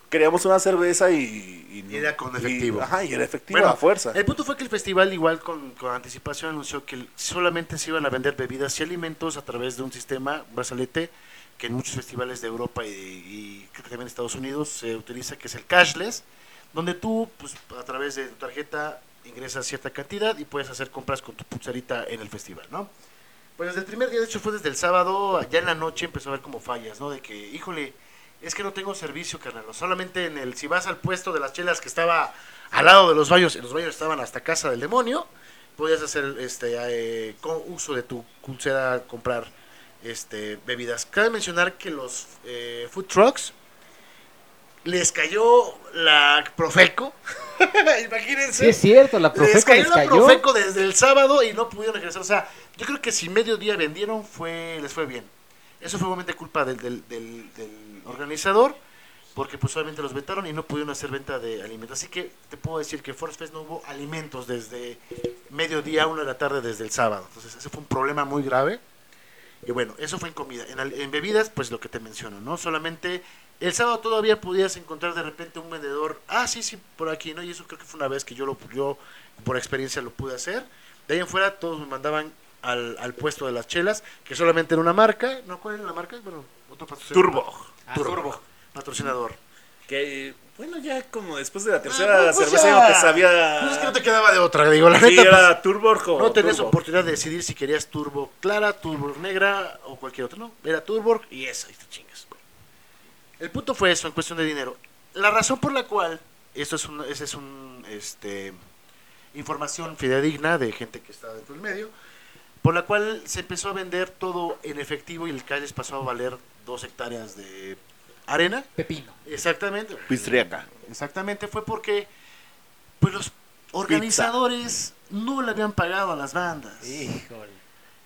C: queríamos una cerveza y,
B: Y era con efectivo.
C: ajá, y era efectivo
B: Bueno,
C: a fuerza.
B: El punto fue que el festival, igual con, con anticipación, anunció que solamente se iban a vender bebidas y alimentos a través de un sistema, brazalete, que en muchos festivales de Europa y, creo que también en Estados Unidos se utiliza, que es el cashless, donde tú, pues, a través de tu tarjeta, ingresas cierta cantidad y puedes hacer compras con tu pulserita en el festival, ¿no? Pues desde el primer día, de hecho fue desde el sábado, ya en la noche empezó a haber como fallas, ¿no? De que, híjole, es que no tengo servicio, carnal. Solamente en el, si vas al puesto de las chelas que estaba al lado de los baños, y los baños estaban hasta casa del demonio, podías hacer este eh, con uso de tu pulsera comprar este bebidas. Cabe mencionar que los eh, food trucks les cayó la Profeco. [laughs] Imagínense.
A: Sí, es cierto, la
B: les
A: Profeco
B: cayó
A: les
B: la
A: cayó.
B: Profeco desde el sábado y no pudieron regresar. O sea, yo creo que si medio día vendieron, fue les fue bien. Eso fue obviamente culpa del, del, del- del organizador, porque pues obviamente los vetaron y no pudieron hacer venta de alimentos. Así que te puedo decir que Force Fest no hubo alimentos desde mediodía, una de la tarde, desde el sábado. Entonces ese fue un problema muy grave. Y bueno, eso fue en comida. En, bebidas, pues lo que te menciono, ¿no? Solamente el sábado todavía podías encontrar de repente un vendedor, ah, sí, sí, por aquí, ¿no? Y eso creo que fue una vez que yo, lo, yo por experiencia lo pude hacer. De ahí en fuera todos me mandaban al, al puesto de las chelas, que solamente era una marca, ¿no? ¿Cuál era la marca? Bueno, otro patrocinador.
C: Turbo.
A: Ah,
B: Turbo.
A: Turbo.
B: Patrocinador.
C: Que, bueno, ya como después de la tercera
B: Ah, pues
C: cerveza
B: ya.
C: no te sabía...
B: Pues es que no te quedaba de otra, digo, la
C: Sí,
B: neta. pues,
C: era Turbo o
B: no tenías
C: Turbo.
B: oportunidad de decidir si querías turbo clara, turbo negra o cualquier otro, ¿no? Era turbo y esa, y te chingas. El punto fue eso, en cuestión de dinero. La razón por la cual, esto es un, ese es un, este, información fidedigna de gente que está dentro del medio, por la cual se empezó a vender todo en efectivo y el calles pasó a valer dos hectáreas de arena.
A: Pepino.
B: Exactamente.
C: Pistriaca.
B: Exactamente, fue porque pues los organizadores no le habían pagado a las bandas.
A: Híjole.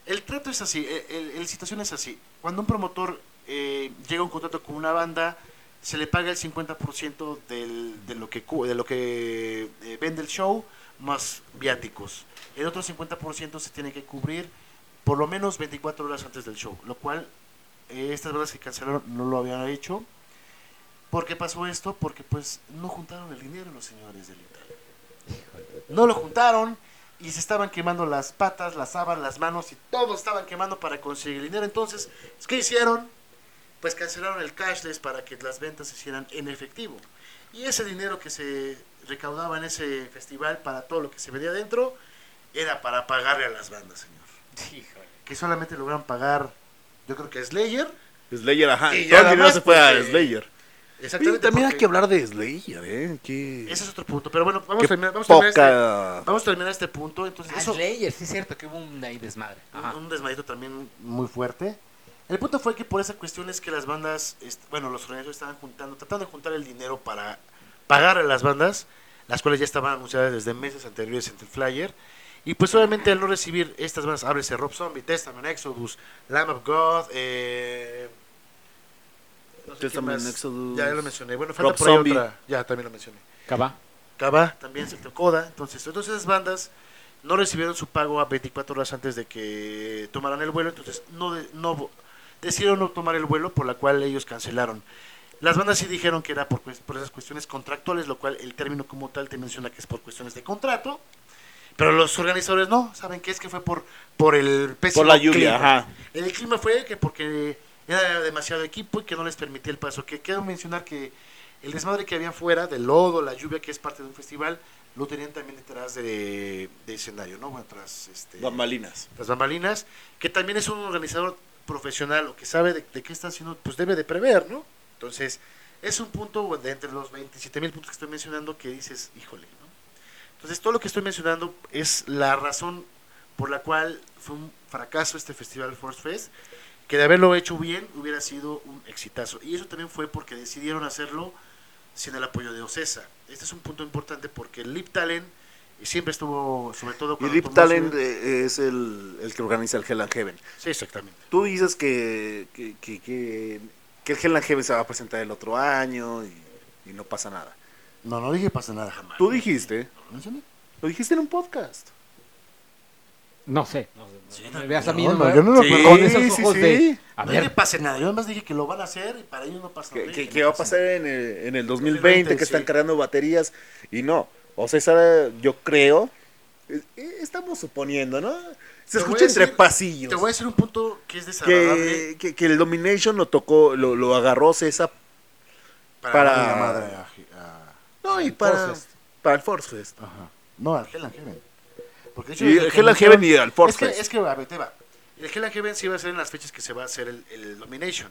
B: El trato es así, el, el- el situación es así. Cuando un promotor eh, llega a un contrato con una banda, se le paga el 50% del, de lo que, cu- de lo que eh, vende el show, más viáticos. El otro 50% se tiene que cubrir por lo menos 24 horas antes del show, lo cual estas bandas que cancelaron no lo habían hecho. ¿Por qué pasó esto? Porque pues no juntaron el dinero los señores del Italia. No lo juntaron y se estaban quemando las patas, las sábanas, las manos y todo estaban quemando para conseguir el dinero. Entonces, ¿qué hicieron? Pues cancelaron el cashless para que las ventas se hicieran en efectivo. Y ese dinero que se recaudaba en ese festival para todo lo que se vendía adentro era para pagarle a las bandas, señor.
A: Híjole.
B: Que solamente lograron pagar, yo creo que Slayer.
C: Slayer, ajá.
B: Y
C: Todo el dinero
B: además,
C: se fue a Slayer.
B: Exactamente.
C: también hay que hablar de Slayer, ¿eh? Qué,
B: Ese es otro punto. Pero bueno, vamos, a terminar, vamos, a terminar este,
C: poca...
B: vamos a terminar este punto. Entonces,
A: Ah,
B: eso,
A: Slayer, sí es cierto que hubo un ahí desmadre. Ajá.
B: un, un desmadrito también muy fuerte. El punto fue que por esa cuestión es que las bandas, bueno, los organizadores estaban juntando, tratando de juntar el dinero para pagar a las bandas, las cuales ya estaban anunciadas desde meses anteriores en el flyer. Y pues obviamente al no recibir estas bandas, háblese Rob Zombie, Testament, Exodus, Lamb of God, eh, no sé
C: Testament. Exodus,
B: ya, ya lo mencioné. Bueno, falta
C: Rob
B: por ahí
C: Zombie.
B: otra, ya también lo mencioné.
A: Cava.
B: Cava también se Coda. Entonces, entonces esas bandas no recibieron su pago a 24 horas antes de que tomaran el vuelo. Entonces, no, de- no decidieron no tomar el vuelo, por la cual ellos cancelaron. Las bandas sí dijeron que era por, por esas cuestiones contractuales, lo cual el término como tal te menciona que es por cuestiones de contrato. Pero los organizadores no, ¿saben qué? Es que fue por, por el pésimo
C: Por la lluvia,
B: clima.
C: ajá.
B: El clima fue que porque era demasiado equipo y que no les permitía el paso. Que quiero mencionar que el desmadre que había fuera, del lodo, la lluvia, que es parte de un festival, lo tenían también detrás de, de escenario, ¿no? Bueno, tras, este,
C: Bambalinas.
B: las bambalinas, que también es un organizador profesional o que sabe de, de qué está haciendo, pues debe de prever, ¿no? Entonces, es un punto de entre los 27 mil puntos que estoy mencionando que dices, híjole. Entonces, todo lo que estoy mencionando es la razón por la cual fue un fracaso este festival Force Fest, que de haberlo hecho bien hubiera sido un exitazo. Y eso también fue porque decidieron hacerlo sin el apoyo de Ocesa. Este es un punto importante porque el Lip Talent siempre estuvo, sobre todo
C: Y
B: cuando
C: Deep
B: tomó
C: Talent
B: su-
C: eh, es el, el que organiza el Hell and Heaven.
B: Sí, exactamente.
C: Tú dices que, que, que, que, que el Hell and Heaven se va a presentar el otro año y, y no pasa nada.
B: No, no dije pasa nada jamás.
C: Tú dijiste,
B: ¿Lo mencioné?
C: lo dijiste en un podcast.
A: No sé. No, sé, no me veas a mí.
B: No,
A: no
B: no, yo no lo
C: Sí,
A: con esos
C: sí,
A: ojos
C: sí.
A: de. A
B: no dije
A: ver,
B: pase nada. Yo además dije que lo van a hacer y para ellos no pasa nada.
C: que,
B: no
C: que va a
B: pasa
C: pasar en el, en el 2020,
B: 2020,
C: que están
B: sí.
C: cargando baterías y no. O César, yo creo, eh, estamos suponiendo, ¿no? Se
B: Te
C: escucha entre
B: decir-
C: pasillos.
B: Te voy a decir un punto que es desagradable
C: que, que, que el Domination lo tocó, lo, lo agarró César.
B: para,
C: para-
B: la madre
C: No, y para,
B: Force
C: para el Force Fest.
B: Ajá. No, al Hell and Heaven. Porque de hecho,
C: Y el Hell and Heaven y al Force
B: es que,
C: Fest.
B: es que, a ver, te va. El Hell and Heaven sí va a ser en las fechas que se va a hacer el, el Domination.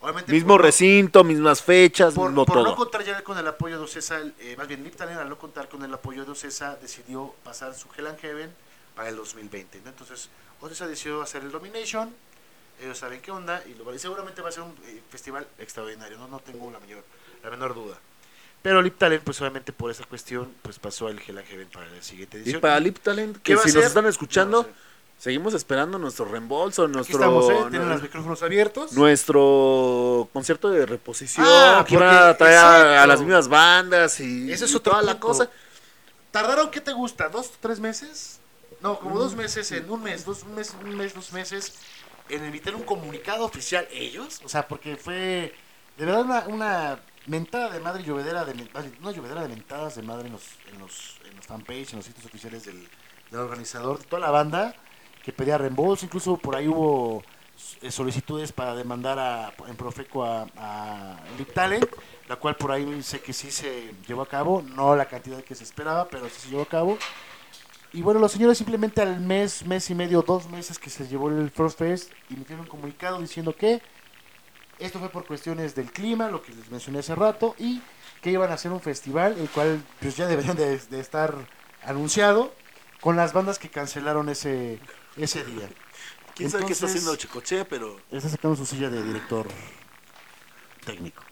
B: Obviamente,
C: Mismo
B: por-
C: recinto, mismas fechas,
B: Por,
C: mismo
B: por no
C: todo.
B: contar ya con el apoyo de Ocesa, eh, más bien Lip Talent, al no contar con el apoyo de Ocesa, decidió pasar su Hell and Heaven para el 2020. ¿no? Entonces, Odessa decidió hacer el Domination, ellos saben qué onda, y, lo, y seguramente va a ser un eh, festival extraordinario, ¿no? no tengo la, mayor, la menor duda. Pero Lip Talent, pues obviamente por esa cuestión, pues pasó al Hell and Heaven para la siguiente
C: Y
B: edición.
C: para Lip Talent,
B: ¿Qué
C: que si nos están
B: ¿Qué
C: escuchando, seguimos esperando nuestro reembolso,
B: Aquí
C: nuestro,
B: estamos, ¿eh? Tienen los micrófonos abiertos.
C: nuestro concierto de reposición,
B: Ah,
C: que iban a traer a, las mismas bandas y,
B: Ese es
C: y toda la cosa.
B: ¿Tardaron qué te gusta? ¿Dos, tres meses? No, como dos meses, en un mes, dos, un mes, un mes, dos meses, en emitir un comunicado oficial ellos. O sea, porque fue de verdad una, una mentada de madre llovedera de una llovedera de mentadas de madre en los, en los, en los fanpage, en los sitios oficiales del, del organizador, de toda la banda que pedía reembolso, incluso por ahí hubo eh, solicitudes para demandar a, en Profeco a, a la cual por ahí sé que sí se llevó a cabo, no la cantidad que se esperaba, pero sí se llevó a cabo. Y bueno, los señores simplemente al mes, mes y medio, dos meses que se llevó el Frost Fest, emitieron un comunicado diciendo que esto fue por cuestiones del clima, lo que les mencioné hace rato, y que iban a hacer un festival, el cual pues ya deberían de, de estar anunciado, con las bandas que cancelaron ese, ese día.
C: ¿Quién sabe qué está haciendo Checoche? Pero
B: Está sacando su silla de director técnico.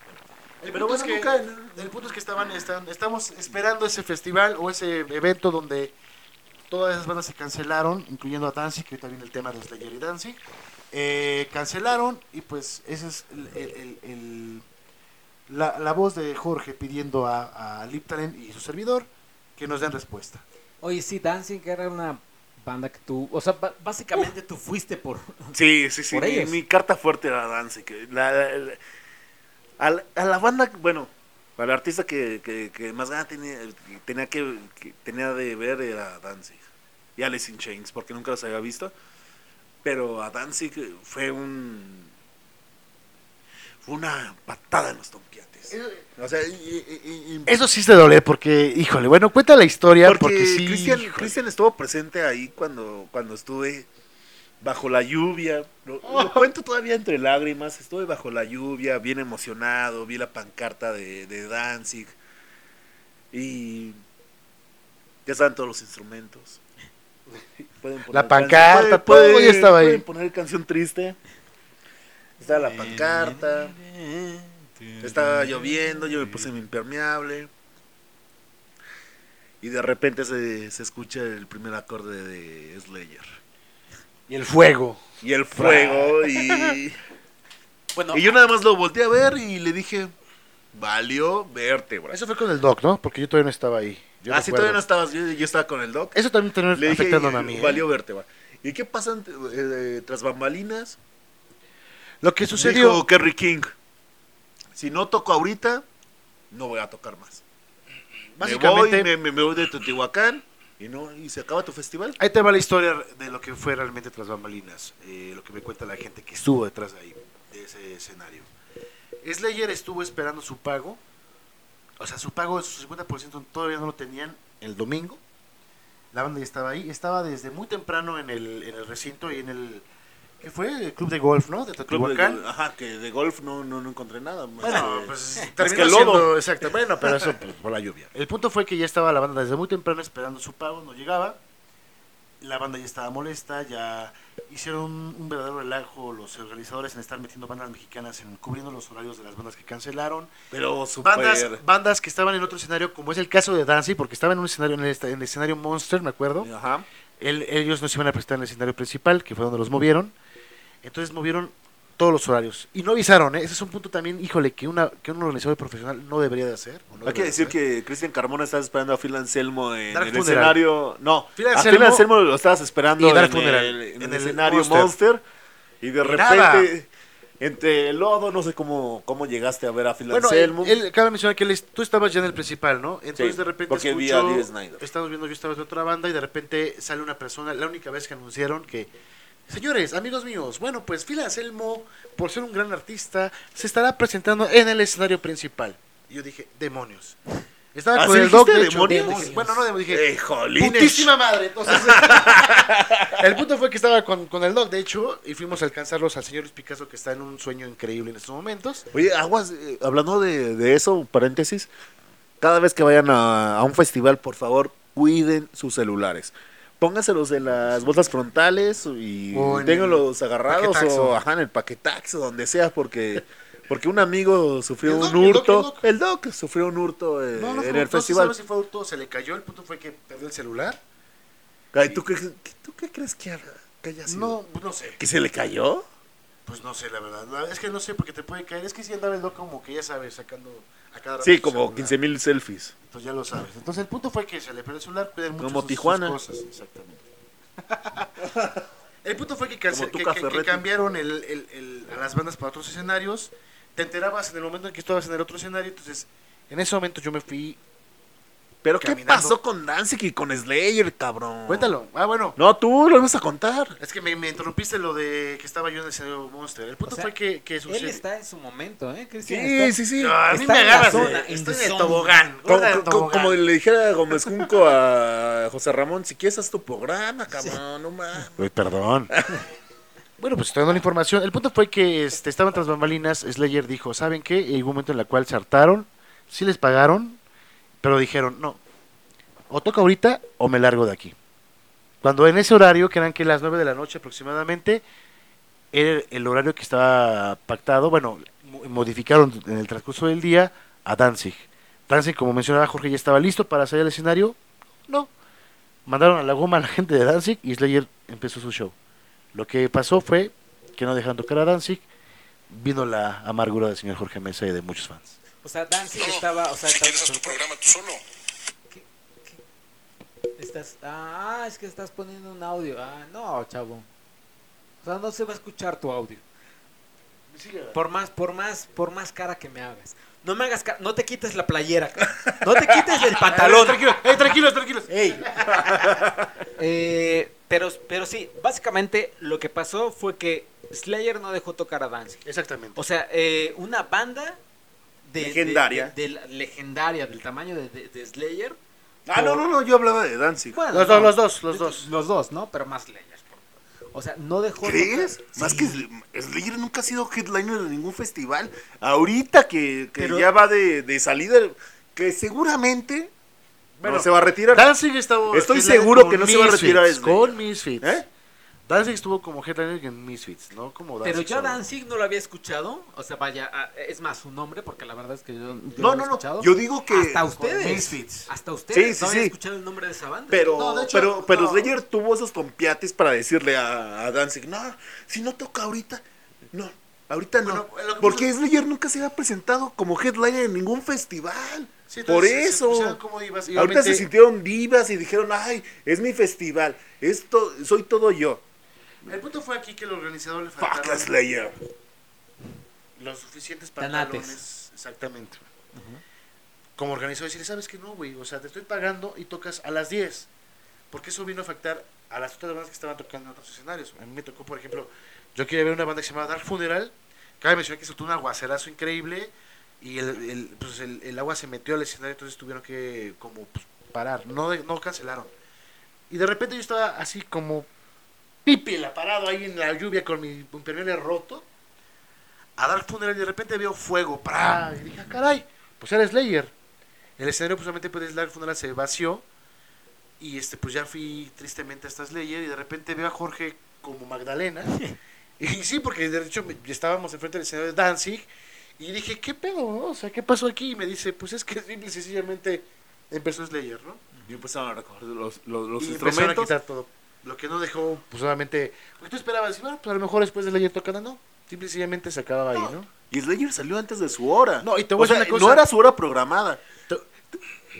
B: El
C: Pero
B: punto, es que, el punto es que estaban, están, estamos esperando ese festival o ese evento donde todas esas bandas se cancelaron, incluyendo a Danzig, que ahorita viene el tema de Slayer y Danzig. Eh, cancelaron y pues esa es el- el- el- el- la, la voz de Jorge pidiendo a, a Lip Talent y su servidor que nos den respuesta.
A: Oye, sí, Dancing era una banda que tú, o sea, básicamente tú fuiste por...
C: Sí, sí, sí.
A: Por
C: Mi,
A: ellos.
C: mi carta fuerte era Dance. Que la, la- la- a, la, a la banda, bueno, el artista que, que, que más ganas tenía, que tenía que, que tenía de ver era Danzig. Y Alice in Chains, porque nunca los había visto. Pero a Danzig fue un. Fue una patada en los tompiates. O sea, y- y-
B: Eso sí se doler porque, híjole, bueno, cuenta la historia
C: porque,
B: porque, sí.
C: Cristian, estuvo presente ahí cuando, cuando estuve bajo la lluvia. Lo, lo cuento todavía entre lágrimas. Estuve bajo la lluvia, bien emocionado. Vi la pancarta de, de Danzig. Y ya estaban todos los instrumentos. Pueden poner
B: La pancarta, todo ya estaba ahí.
C: Pueden poner canción triste. Estaba la pancarta. Estaba lloviendo, yo me puse mi impermeable. Y de repente se, se escucha el primer acorde de Slayer.
B: Y el fuego.
C: Y el fuego, y, [laughs]
A: Bueno,
C: y yo nada más lo volteé a ver y le dije, valió vértebra.
B: Eso fue con el doc, ¿no? Porque yo todavía no estaba ahí. Yo
C: ah, sí, todavía no estabas, yo, yo estaba con el doc.
B: Eso también terminó
C: Le dije,
B: a mí. ¿eh?
C: valió vértebra. ¿Y qué pasa ante- eh, tras bambalinas?
B: Lo que sucedió.
C: Dijo Kerry King, si no toco ahorita, no voy a tocar más.
B: Básicamente-
C: me voy, me voy de Teotihuacán y no y se acaba tu festival.
B: Ahí te va la historia de lo que fue realmente tras bambalinas. eh, lo que me cuenta la gente que estuvo detrás de ahí, de ese escenario. Slayer estuvo esperando su pago. O sea, su pago, su 50% todavía no lo tenían el domingo. La banda ya estaba ahí. Estaba desde muy temprano en el, en el recinto y en el. ¿Qué fue? El club de golf, ¿no? De Teotihuacán.
C: ajá, que de golf no, no, no encontré nada. más
B: Bueno,
C: que-
B: pues
C: que
B: siendo- exacto, bueno, pero eso pues, por la lluvia. El punto fue que ya estaba la banda desde muy temprano esperando su pago, no llegaba. La banda ya estaba molesta, ya hicieron un, un verdadero relajo los organizadores en estar metiendo bandas mexicanas en cubriendo los horarios de las bandas que cancelaron.
C: Pero super...
B: Bandas, bandas que estaban en otro escenario, como es el caso de Dancy, porque estaba en un escenario en el, esta- en el escenario Monster, me acuerdo.
C: Ajá.
B: El- ellos no se iban a presentar en el escenario principal, que fue donde los movieron. Entonces movieron todos los horarios. Y no avisaron, ¿eh? Ese es un punto también, híjole, que, una, que un organizador profesional no debería de hacer. no
C: Hay que
B: de
C: decir que Cristian Carmona estás esperando a Phil Anselmo en
B: Dark
C: el
B: Funeral.
C: escenario. No,
B: Phil
C: a
B: Anselmo-
C: Phil Anselmo lo estabas esperando en,
B: Funeral,
C: el, en
B: en
C: el escenario
B: Monster.
C: Monster. Y de
B: Y nada.
C: repente, entre el lodo, no sé cómo, cómo llegaste a ver a Phil
B: Bueno,
C: Anselmo.
B: él, él- cabe mencionar que él tú estabas ya en el principal, ¿no? Entonces
C: Sí,
B: de repente
C: porque vi a Dee Snider.
B: estamos viendo, yo estaba en otra banda y de repente sale una persona, la única vez que anunciaron que, señores, amigos míos, bueno, pues Phil Anselmo, por ser un gran artista, se estará presentando en el escenario principal. Y yo dije, demonios. Estaba
C: ¿Ah,
B: con
C: sí
B: el doc, de hecho.
C: demonios?
B: Bueno, no, dije,
C: Eh,
B: putísima madre. Entonces, [laughs] el punto fue que estaba con, con el doc, de hecho, y fuimos a alcanzarlos al señor Luis Picasso, que está en un sueño increíble en estos momentos.
C: Oye, Aguas, eh, hablando de, de eso, paréntesis, cada vez que vayan a, a un festival, por favor, cuiden sus celulares. Póngaselos en las bolsas frontales y
B: O
C: ténganlos agarrados o ajá, en el paquetaxo, donde sea, porque porque un amigo sufrió un
B: Doc, el Doc,
C: hurto.
B: el Doc.
C: El Doc sufrió un hurto eh,
B: No, no,
C: en el
B: no
C: festival.
B: sabe si fue auto, se le cayó, el punto fue que perdió el celular.
C: Ay, ¿tú, qué, qué- ¿Tú qué crees que, haga- que haya sido?
B: No, pues no sé.
C: ¿Que se le cayó?
B: Pues no sé, la verdad. No, es que no sé porque te puede caer. Es que si andaba el doc como que ya sabes, sacando
C: Sí, como
B: celular.
C: 15 mil selfies.
B: Entonces ya lo sabes. Entonces el punto fue que se le perdió el celular, cuiden mucho
C: Como
B: sus-
C: Tijuana.
B: sus cosas. Exactamente. [laughs] el punto fue que, que, que- cambiaron el, el- el- a las bandas para otros escenarios. Te enterabas en el momento en que estabas en el otro escenario. Entonces, en ese momento yo me fui.
C: ¿Pero qué pasó con Danzig y con Slayer, cabrón?
B: Cuéntalo. Ah, bueno.
C: No, tú lo vas a contar.
B: Es que me, me interrumpiste lo de que estaba yo en el escenario Monster. El punto
A: O sea,
B: fue que, que
A: Él
B: sucedió.
A: está en su momento, ¿eh, Cristian?
C: Sí,
A: Está-
C: sí, sí.
B: No, a mí
A: Está
B: me agarras.
A: zona,
B: de-
A: in
B: estoy en el tobogán.
C: Como,
B: tobogán.
C: le dijera Gómez Junco a José Ramón, si quieres haz tu programa, cabrón, no mames.
B: Uy, perdón. [laughs] bueno, pues estoy dando la información. El punto fue que este, estaban tras bambalinas. Slayer dijo, ¿saben qué? Y hubo un momento en el cual se hartaron, sí les pagaron, pero dijeron, no, o toca ahorita o me largo de aquí. Cuando en ese horario, que eran que las 9 de la noche aproximadamente, era el horario que estaba pactado, bueno, mo- modificaron en el transcurso del día a Danzig. Danzig, como mencionaba Jorge, ya estaba listo para salir al escenario. No. Mandaron a la goma a la gente de Danzig y Slayer empezó su show. Lo que pasó fue que no dejaron tocar a Danzig, vino la amargura del señor Jorge Mesa y de muchos fans.
A: O sea, Danzig estaba... O sea,
D: si
A: estaba-
D: quieres haz tu programa tú solo.
A: Estás, ah, es que estás poniendo un audio. Ah, no, chavo. O sea, no se va a escuchar tu audio. Por más, por más, por más cara que me hagas. No me hagas cara, no te quites la playera. No te quites el [laughs] pantalón.
B: Tranquilos, eh, tranquilos, tranquilos.
A: Ey. [laughs] Eh, pero, pero sí, básicamente lo que pasó fue que Slayer no dejó tocar a Danzig.
B: Exactamente.
A: O sea, eh, una banda de,
C: Legendaria.
A: de- de la- legendaria del tamaño de, de- de Slayer.
C: Ah, no, no, no, yo hablaba de Danzig.
A: Bueno,
B: Los
A: no,
B: dos, los dos, los dos.
A: Los dos, ¿no? Pero más Slayer. O sea, no dejó
C: ¿Crees?
A: tocar-
C: Más
A: Sí.
C: que Sl- Slayer nunca ha sido headliner de ningún festival. Ahorita que, que
A: Pero-
C: ya va de, de salida, que seguramente
B: Bueno,
C: no se va a retirar.
B: Danzig estuvo.
C: Estoy seguro que no se va a retirar.
B: Con Misfits.
C: ¿Eh?
B: Danzig estuvo como headliner en Misfits, ¿no? Como
A: Pero
B: Danzig
A: yo
B: solo.
A: Danzig no lo había escuchado. O sea, vaya, es más su nombre, porque la verdad es que yo, yo
C: No,
A: lo
C: no,
A: había
C: no.
A: escuchado.
C: Yo digo que.
A: Hasta ustedes.
B: Misfits.
A: Hasta ustedes
C: Sí,
A: no
C: sí,
A: habían
C: sí.
A: escuchado el nombre de esa banda.
C: Pero,
B: No, hecho,
C: pero, pero. Slayer tuvo esos tompiates para decirle a, a Danzig, no, si no toca ahorita, no, ahorita no.
B: Bueno,
C: Porque Slayer nunca se había presentado como headliner en ningún festival.
B: Sí,
C: Por
B: se-
C: eso.
B: como divas
C: Ahorita se sintieron divas y dijeron, ay, es mi festival, esto, soy todo yo.
B: El punto fue aquí que el organizador le
C: Fuck
B: faltaron
C: Slayer.
B: los suficientes
A: Tanates.
B: pantalones. Exactamente. Como organizador, decirle, ¿sabes qué no, güey? O sea, te estoy pagando y tocas a las 10. Porque eso vino a afectar a las otras bandas que estaban tocando en otros escenarios. A mí me tocó, por ejemplo, yo quería ver una banda que se llama Dark Funeral. Cabe mencionar que soltó un aguacerazo increíble y el, el- pues el, el agua se metió al escenario, entonces tuvieron que como pues, parar. No, de- no cancelaron. Y de repente yo estaba así como pipila parado ahí en la lluvia con mi impermeable roto a Dark Funeral y de repente veo fuego. ¡pra! Y dije, ah, caray, pues era Slayer. El escenario, pues solamente pues, Dark Funeral se vació. Y este, pues ya fui tristemente hasta Slayer. Y de repente veo a Jorge como Magdalena. [laughs] y sí, porque de hecho estábamos enfrente del escenario de Danzig. Y dije, ¿qué pedo? no? O sea, ¿qué pasó aquí? Y me dice, pues es que simple y sencillamente empezó Slayer, ¿no?
C: Y empezaron a recoger los, los, los
B: y empezaron a
C: instrumentos.
B: quitar todo. Lo que no dejó, pues obviamente. Porque tú esperabas, bueno, pues a lo mejor después de Slayer tocando, no. Simple y sencillamente se acababa ahí, ¿no?
C: Y Slayer salió antes de su hora.
B: No, y te voy a
C: O sea,
B: decir una cosa.
C: No era su hora programada.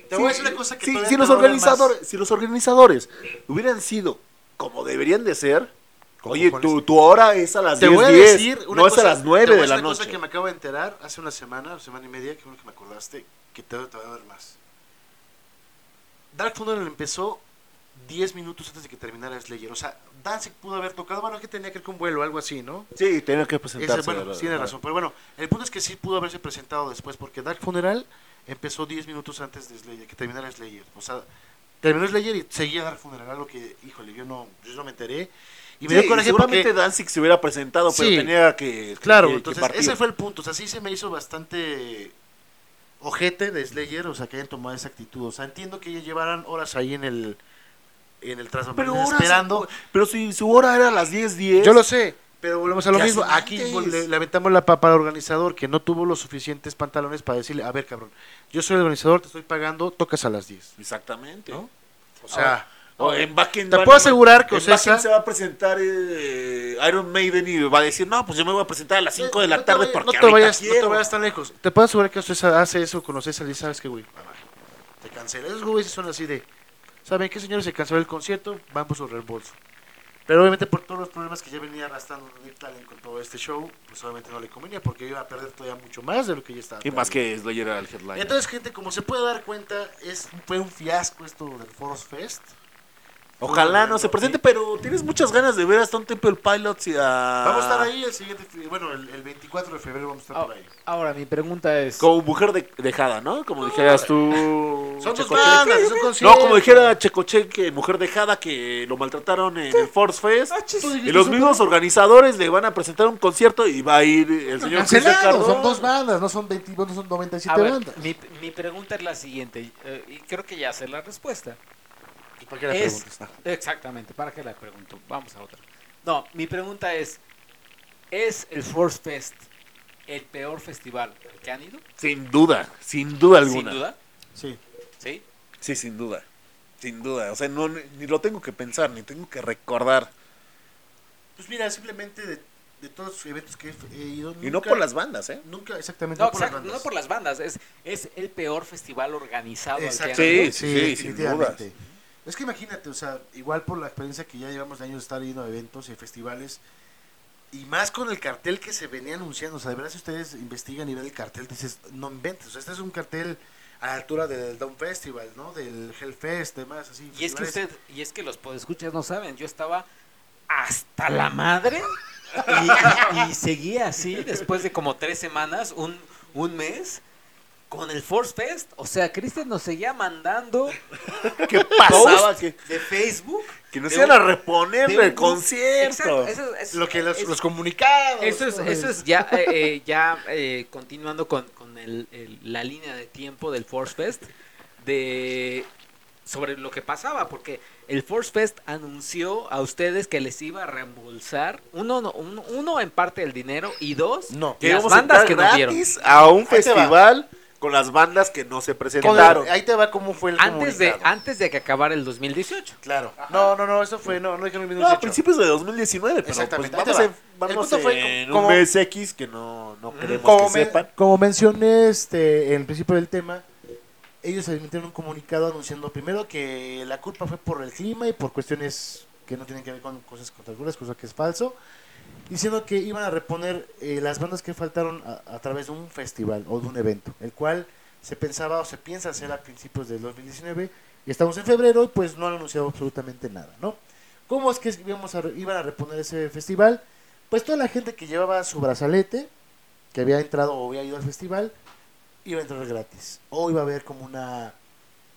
B: Te voy a decir una cosa que
C: Sí, si,
B: te
C: los
B: a
C: organizadores, si los organizadores hubieran sido como deberían de ser,
B: Como
C: oye, tu,
B: este-
C: tu hora es a las
B: Te
C: 10,
B: voy a
C: 10,
B: decir una
C: no
B: cosa,
C: es a las
B: te
C: 9
B: voy a
C: de
B: decir
C: la
B: una cosa
C: noche.
B: que me acabo de enterar hace una semana, semana y media, que bueno que me acordaste, que te, te va a doler más. Dark Funeral empezó 10 minutos antes de que terminara Slayer. O sea, Danzig pudo haber tocado, bueno, que tenía que ver con vuelo o algo así, ¿no?
C: Sí, tenía que
B: Ese,
C: presentarse.
B: bueno,
C: ¿verdad?
B: tiene razón. Pero bueno, el punto es que sí pudo haberse presentado después, porque Dark Funeral empezó 10 minutos antes de Slayer, que terminara Slayer. O sea, terminó Slayer y seguía Dark Funeral, algo que, híjole, yo no, yo no me enteré. Y me
C: Sí,
B: dio coraje
C: seguramente
B: porque...
C: Danzig se hubiera presentado, pero
B: Sí.
C: tenía que,
B: Claro,
C: que-
B: entonces ese fue el punto. O sea, sí se me hizo bastante ojete de Slayer, o sea, que hayan tomado esa actitud. O sea, entiendo que ellos llevaran horas ahí en el en el
C: horas-
B: esperando.
C: pero si su hora era a las 10, 10.
B: Yo lo sé, pero volvemos a lo
C: ¿Qué
B: mismo. Aquí le, le aventamos la papa al organizador que no tuvo los suficientes pantalones para decirle, a ver, cabrón, yo soy el organizador, te estoy pagando, tocas a las 10.
C: Exactamente.
B: ¿No? O sea,
C: O en Backend
B: Te puedo asegurar que
C: en
B: Ocesa-
C: se va a presentar eh, Iron Maiden y va a decir, no, pues yo me voy a presentar a las 5 de la
B: no
C: tarde porque
B: no te, vayas, no te
C: quiero".
B: vayas tan lejos. Te puedo asegurar que Ocesa hace eso con Ocesa y sabes que, güey, te cancela. Esos güeyes son así de, ¿saben qué, señores? Se canceló el concierto, van por su reembolso. Pero obviamente por todos los problemas que ya venía arrastrando Nick Talent con todo este show, pues obviamente no le convenía porque iba a perder todavía mucho más de lo que ya estaba.
C: Y más que Slayer era el headline.
B: Entonces, gente, como se puede dar cuenta, es, fue un fiasco esto del Force Fest.
C: Ojalá no se presente, pero tienes muchas ganas de ver hasta un Temple Pilots y a...
B: Vamos a estar ahí el siguiente, bueno, el, el 24 de febrero vamos a estar
A: Ah,
B: por ahí.
A: Ahora, mi pregunta es...
C: Como mujer de, dejada, ¿no? Como dijeras tú...
B: Son dos
C: Checoche.
B: bandas, es un
C: No, como dijera Checoche, que mujer dejada que lo maltrataron en el Force Fest. Y los mismos organizadores le van a presentar un concierto y va a ir el señor
B: Cancelado, son dos bandas, no son 20, no son 97
A: A ver,
B: bandas.
A: mi, mi pregunta es la siguiente, eh, y creo que ya sé la respuesta.
B: ¿Para qué le
A: es,
B: preguntas?
A: exactamente, ¿para qué la pregunto? Vamos a otra. No, mi pregunta es, ¿es el Force Fest el peor festival al que han ido?
C: Sin duda, sin duda alguna.
A: Sin duda,
B: Sí.
A: ¿sí?
C: Sí, sin duda. Sin duda. O sea, no, ni, ni lo tengo que pensar, ni tengo que recordar.
B: Pues mira, simplemente de, de todos los eventos que he, ido.
C: Y no por las bandas, ¿eh?
B: Nunca, exactamente.
A: No,
B: No, por las bandas.
A: no por las bandas, es, es el peor festival organizado al que han ido.
C: Sí, sí, sí, sin
B: definitivamente. Es que imagínate, o sea, igual por la experiencia que ya llevamos de años de estar yendo a eventos y festivales, y más con el cartel que se venía anunciando, o sea, de verdad si ustedes investigan y ven el cartel, dices, no inventes, o sea, este es un cartel a la altura del Down Festival, ¿no? Del Hellfest, demás, así.
A: Y es que usted, y es que los podescuchas no saben, yo estaba hasta la madre y, y seguía así después de como tres semanas, un, un mes, con el Force Fest. O sea, Cristian nos seguía mandando [laughs]
C: ¿Qué pasaba? Que,
A: de Facebook.
C: que nos iban a reponer el concierto.
A: Exacto, eso
B: Lo que los,
A: es-
B: los comunicados.
A: Eso es, eso es ya, eh, eh, ya eh, continuando con, con el- el- la línea de tiempo del Force Fest, de sobre lo que pasaba, porque el Force Fest anunció a ustedes que les iba a reembolsar, uno, no- uno, uno en parte del dinero y dos,
B: No.
C: Que
A: las
C: a
A: bandas que nos dieron.
C: a un
B: Ahí
C: festival con las bandas que no se presentaron.
B: ahí te va cómo fue el
A: Antes de, antes de que acabara el 2018.
B: Claro. No, no, no, eso fue, no, no dijeron el
C: No,
B: mismo
C: a principios de 2019, pero pues
B: Exactamente, ahí te
C: vamos,
B: va.
C: en, vamos
B: El punto fue
C: en
B: como-
C: un mes X que no, no queremos
B: como,
C: que
B: men-
C: sepan.
B: como mencioné este, en el principio del tema, ellos emitieron un comunicado anunciando primero que la culpa fue por el clima y por cuestiones que no tienen que ver con cosas contracturas, cosa que es falso, diciendo que iban a reponer eh, las bandas que faltaron a, través de un festival o de un evento, el cual se pensaba o se piensa hacer a principios del 2019 y estamos en febrero y pues no han anunciado absolutamente nada, ¿no? ¿Cómo es que íbamos a iban a reponer ese festival? Pues toda la gente que llevaba su brazalete, que había entrado o había ido al festival, iba a entrar gratis. O iba a haber como una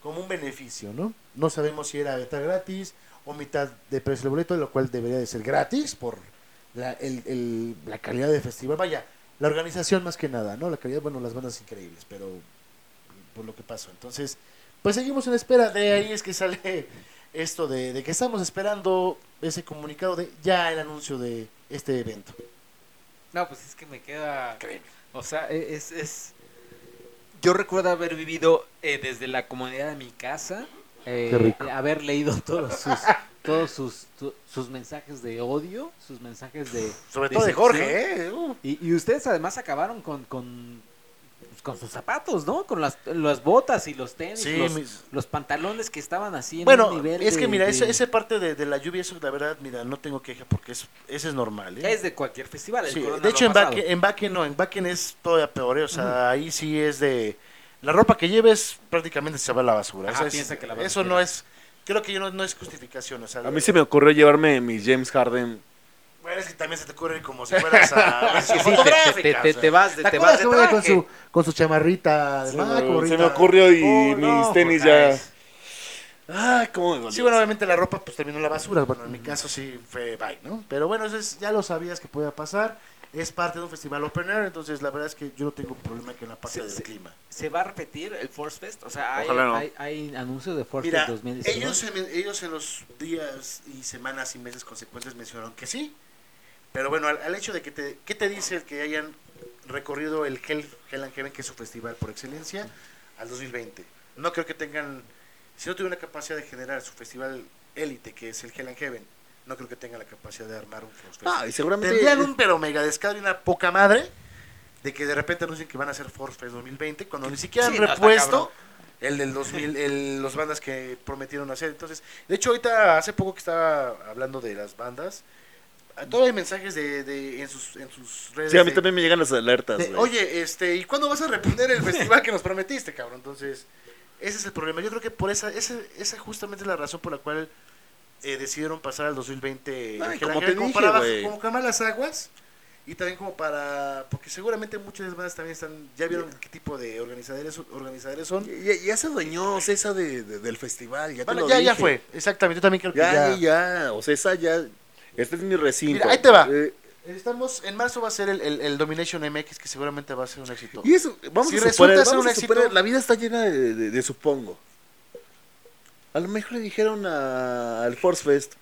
B: como un beneficio, ¿no? No sabemos si era entrar gratis o mitad de precio del boleto, lo cual debería de ser gratis por la, el- el- la calidad del festival. Vaya, la organización más que nada, ¿no? La calidad, bueno, las bandas increíbles, pero por lo que pasó. Entonces, pues seguimos en espera. De ahí es que sale [laughs] esto de, de que estamos esperando ese comunicado de ya el anuncio de este evento.
A: No, pues es que me queda. O sea, e- es. es... Yo recuerdo haber vivido eh, desde la comodidad de mi casa, eh,
B: Qué rico.
A: haber leído todos sus [laughs] todos sus, tu- sus mensajes de odio, sus mensajes de.
B: Sobre todo de. Jorge, ¿eh? Uh.
A: Y, y ustedes además acabaron con, con, pues, con sus zapatos, ¿no? Con las, las botas y los tenis,
B: Sí,
A: los,
B: mis-
A: los pantalones que estaban así en
B: Bueno,
A: un nivel.
B: es que
A: de-
B: mira,
A: de-
B: esa, esa parte de, de la lluvia, eso la verdad, mira, no tengo queja porque es, ese es normal. ¿eh?
A: Es de cualquier festival. el
B: Sí, de hecho, en. Bakken, en Bakken no, en Bakken es todavía peor, ¿eh? o sea, ahí sí es de... La ropa que lleves prácticamente se va a la basura.
A: Ajá,
B: es-
A: que la vas a
B: eso no es... Creo que yo no, no es justificación, o sea...
C: A mí se me ocurrió llevarme mis James Harden.
B: Bueno, es que también se te ocurre como si fueras a... [laughs]
A: Sí, sí, te-
B: fotográfica,
A: te, te- vas de,
B: ¿Te
A: vas de
B: con su, con su chamarrita de
C: Se
B: Mac,
C: me, se
B: ahorita?
C: me ocurrió y
B: Oh,
C: mis
B: no,
C: tenis
B: Jorge.
C: ya. Ay, cómo me.
B: Sí, bueno, obviamente la ropa pues terminó en la basura. Bueno, en mi caso sí fue bye, ¿no? Pero bueno, eso es- ya lo sabías que podía pasar. Es parte de un festival open air, entonces la verdad es que yo no tengo problema que en la parte del clima.
A: ¿Se va a repetir el Force Fest? O sea, hay,
C: no.
A: hay, hay anuncio de Force
B: Mira,
A: Fest 2019.
B: ellos en, ellos en los días y semanas y meses consecuentes mencionaron que sí, pero bueno, al, al hecho de que te, ¿qué te dice el que hayan recorrido el Hell, Hell and Heaven, que es su festival por excelencia, al 2020? No creo que tengan, si no tuvieron la capacidad de generar su festival élite, que es el Hell and Heaven, no creo que tengan la capacidad de armar un Force Fest.
C: Ah, y seguramente.
B: Tendrían un pero mega descaro y una poca madre de que de repente anuncien que van a hacer Force Fest 2020 cuando ni siquiera han
A: Sí, no,
B: repuesto el del 2000, [laughs] el, los bandas que prometieron hacer. Entonces, de hecho, ahorita hace poco que estaba hablando de las bandas, a- todavía hay mensajes de, de- en, sus, en sus redes.
C: Sí, a mí
B: de-
C: también me llegan las alertas.
B: de. Oye, este, ¿y cuándo vas a reponer el [laughs] festival que nos prometiste, cabrón? Entonces, ese es el problema. Yo creo que por esa, esa, esa justamente es la razón por la cual eh, decidieron pasar al 2020
C: Ay, como te dije,
B: para
C: güey.
B: como calmar las aguas y también como para porque seguramente muchas bandas también están ya vieron qué tipo de organizadores organizadores son
C: Ya, ya se adueñó César de, de- del festival. Ya, te
B: Bueno,
C: lo
B: ya, ya fue exactamente yo también creo que
C: Ya,
B: ya,
C: ya, ya. O César ya. Este es mi recinto.
B: Mira, ahí te va.
C: Eh,
B: estamos en marzo va a ser el, el- el Domination MX que seguramente va a ser un éxito
C: y eso, vamos
B: Si
C: a suponer, vamos
B: un
C: a
B: éxito-
C: suponer, la vida está llena de, de- de supongo. A lo mejor le dijeron a- al Force Fest,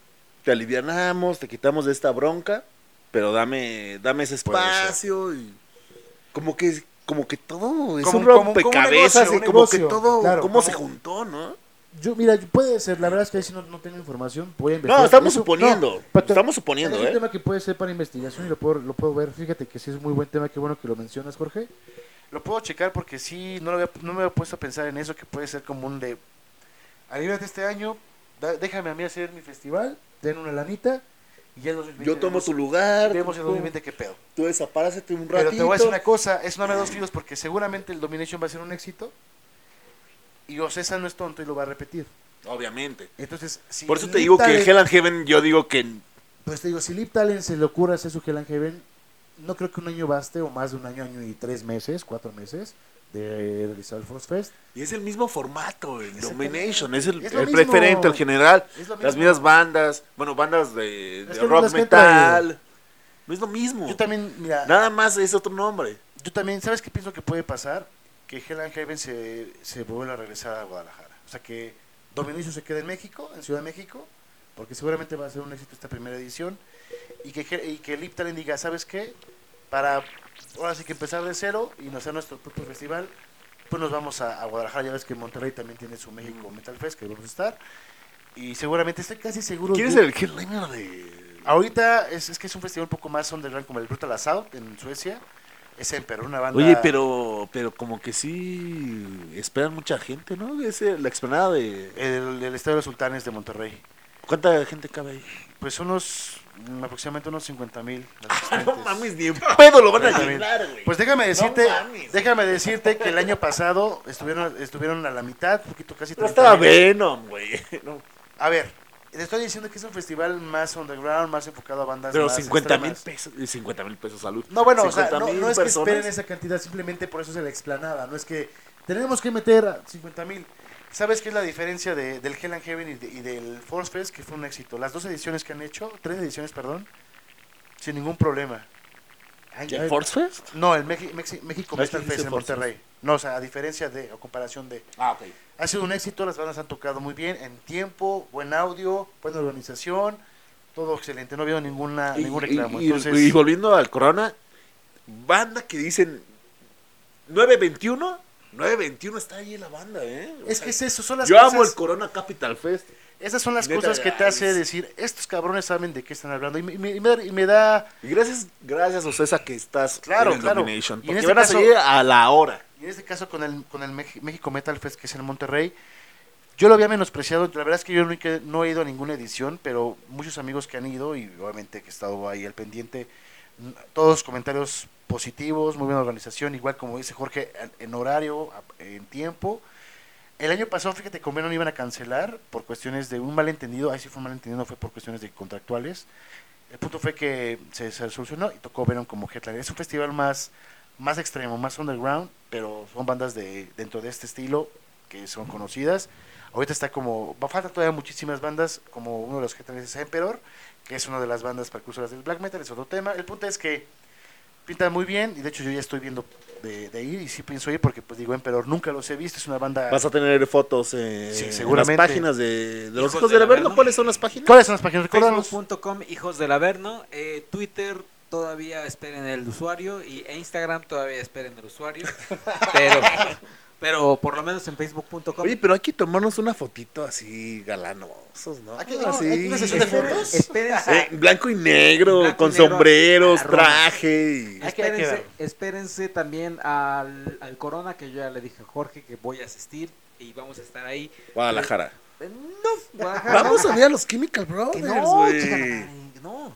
C: te alivianamos, te quitamos de esta bronca, pero dame, dame ese espacio y como que como que todo es
B: Como-
C: un
B: como- como un
C: rompecabezas
B: negocio, un
C: como que todo
B: claro,
C: cómo
B: como-
C: se juntó, ¿no?
D: Yo, mira, puede ser, la verdad es que ahí sí no, no tengo información, voy a investigar.
C: No, estamos
D: Es un-
C: suponiendo,
D: no,
C: estamos suponiendo,
D: Es un
C: ¿eh?
D: tema que puede ser para investigación y lo puedo, lo puedo ver. Fíjate que sí es muy buen tema, qué bueno que lo mencionas, Jorge.
B: lo puedo checar porque sí no, lo había- no me había puesto a pensar en eso que puede ser como un de aliviate este año da- déjame a mí hacer mi festival
D: Den una lanita.
B: y ya el 2020
C: Yo tomo
B: vemos-
C: tu lugar,
B: vemos
C: tú,
B: 2020 qué pedo
C: tú desaparácete un ratito.
B: Pero te voy a decir una cosa, es una de dos filos porque seguramente el Domination va a ser un éxito y Ocesa no es tonto y lo va a repetir.
C: Obviamente.
B: Entonces, si
C: Por eso te
D: Lip
C: digo que Hell and Heaven, yo digo que
D: Pues te digo, si Lip Talent se le ocurre hacer su Hell and Heaven, no creo que un año baste, o más de un año, año y tres meses, cuatro meses, de realizar el Force Fest.
C: Y es el mismo formato, el. Domination, es el,
B: Es
C: el preferente, el general, las mismas bandas, bueno, bandas de, rock metal, no es lo mismo,
B: Yo también, mira,
C: nada más es otro nombre.
B: yo también, ¿sabes qué pienso que puede pasar? Que Hell and Heaven se, se vuelva a regresar a Guadalajara. O sea, que Domination se quede en México, en Ciudad de México, porque seguramente va a ser un éxito esta primera edición. Y que, y que Lip Talent diga, ¿sabes qué? Para ahora sí que empezar de cero y no hacer nuestro propio festival, pues nos vamos a, a Guadalajara. Ya ves que Monterrey también tiene su México Metal Fest, que vamos a estar. Y seguramente estoy casi seguro.
C: ¿Quién es el headliner de...?
B: Ahorita es, es que es un festival un poco más underground como el Brutal Assault en Suecia. Es Emperor, una banda.
C: Oye, pero, pero como que sí esperan mucha gente, ¿no? Es eh, la explanada de...
B: El, el Estadio de los Sultanes de Monterrey.
C: ¿Cuánta gente cabe ahí?
B: Pues unos, mm, aproximadamente unos 50 mil. [laughs]
C: no mames, ni en pedo lo van a llenar, güey.
B: Pues déjame decirte,
C: mames.
B: déjame decirte que el año pasado estuvieron, estuvieron a la mitad, poquito casi
C: No
B: 30
C: estaba. Venom, güey. [laughs] No.
B: A ver, le estoy diciendo que es un festival más underground, más enfocado a bandas
C: Pero
B: más
C: 50 mil pesos, 50 mil pesos, salud.
B: No, bueno, o sea,
C: 50,000
B: no, no es que esperen esa cantidad, simplemente por eso es la explanada. No es que tenemos que meter a 50 mil. ¿Sabes qué es la diferencia de- del Hell and Heaven y, de- y del Force Fest? Que fue un éxito. Las dos ediciones que han hecho, tres ediciones, perdón, sin ningún problema. Ay,
C: ¿El Force Fest?
B: No, el Mexi- Mexi- México Metal Fest en Monterrey. No, o sea, a diferencia de, o comparación de.
C: Ah, ok.
B: Ha sido un éxito, las bandas han tocado muy bien, en tiempo, buen audio, buena organización, todo excelente, no ha habido ninguna,
C: Y,
B: ningún reclamo.
C: y- y-
B: Entonces,
C: y volviendo al Corona, banda que dicen 921, 921 está ahí en la banda, ¿eh? O
B: es
C: sea,
B: que es eso, son las
C: yo
B: cosas,
C: amo el Corona Capital Fest.
B: esas son las
C: Neta,
B: cosas que te hace decir, estos cabrones saben de qué están hablando. Y me, me- y me da- y me da,
C: Y gracias, gracias Ocesa que estás
B: Claro,
C: en el
B: claro.
C: Domination.
B: Y en este
C: van a
B: caso-
C: seguir a la hora.
B: y en este caso con el, con el México Metal Fest que es en Monterrey, yo lo había menospreciado, la verdad es que yo no, he- no he ido a ninguna edición, pero muchos amigos que han ido y obviamente que he estado ahí al pendiente, todos comentarios positivos, muy buena organización, igual como dice Jorge, en- horario, en tiempo. El año pasado, fíjate, con Venom iban a cancelar por cuestiones de un malentendido, ahí sí fue un malentendido, no fue por cuestiones de contractuales. El punto fue que se, se solucionó y tocó Venom como headliner. Es un festival más, más extremo, más underground, pero son bandas de dentro de este estilo que son conocidas. Ahorita está como, va falta todavía muchísimas bandas, como uno de los headliners es Emperor, que es una de las bandas precursoras del black metal, es otro tema. El punto es que pinta muy bien y de hecho yo ya estoy viendo de, de ir y sí pienso ir porque pues digo Emperor nunca los he visto, es una banda...
C: Vas a tener fotos eh,
B: Sí,
C: en las páginas de, de los
A: Hijos
C: hijos
A: del
C: del Averno.
A: Averno.
C: ¿Cuáles son las páginas?
B: ¿Cuáles son las páginas?
A: Facebook.com Hijos del Averno, eh, Twitter todavía esperen el usuario y e Instagram todavía esperen el usuario, [laughs] pero pero por lo menos en Facebook.com
C: Oye, pero hay que tomarnos una fotito así galanosos, ¿no?
B: Aquí no,
C: Así.
B: aquí una sesión de fotos. [laughs]
A: espérense,
C: Eh, blanco y negro,
A: Blanco y
C: con
A: negro,
C: sombreros, traje. y-
B: Hay hay
A: espérense, espérense también al, al Corona que yo ya le dije a Jorge que voy a asistir y vamos a estar ahí.
C: Guadalajara.
A: Eh, No, Guadalajara,
C: Vamos a ver a los Chemical Brothers,
A: no, chica, no.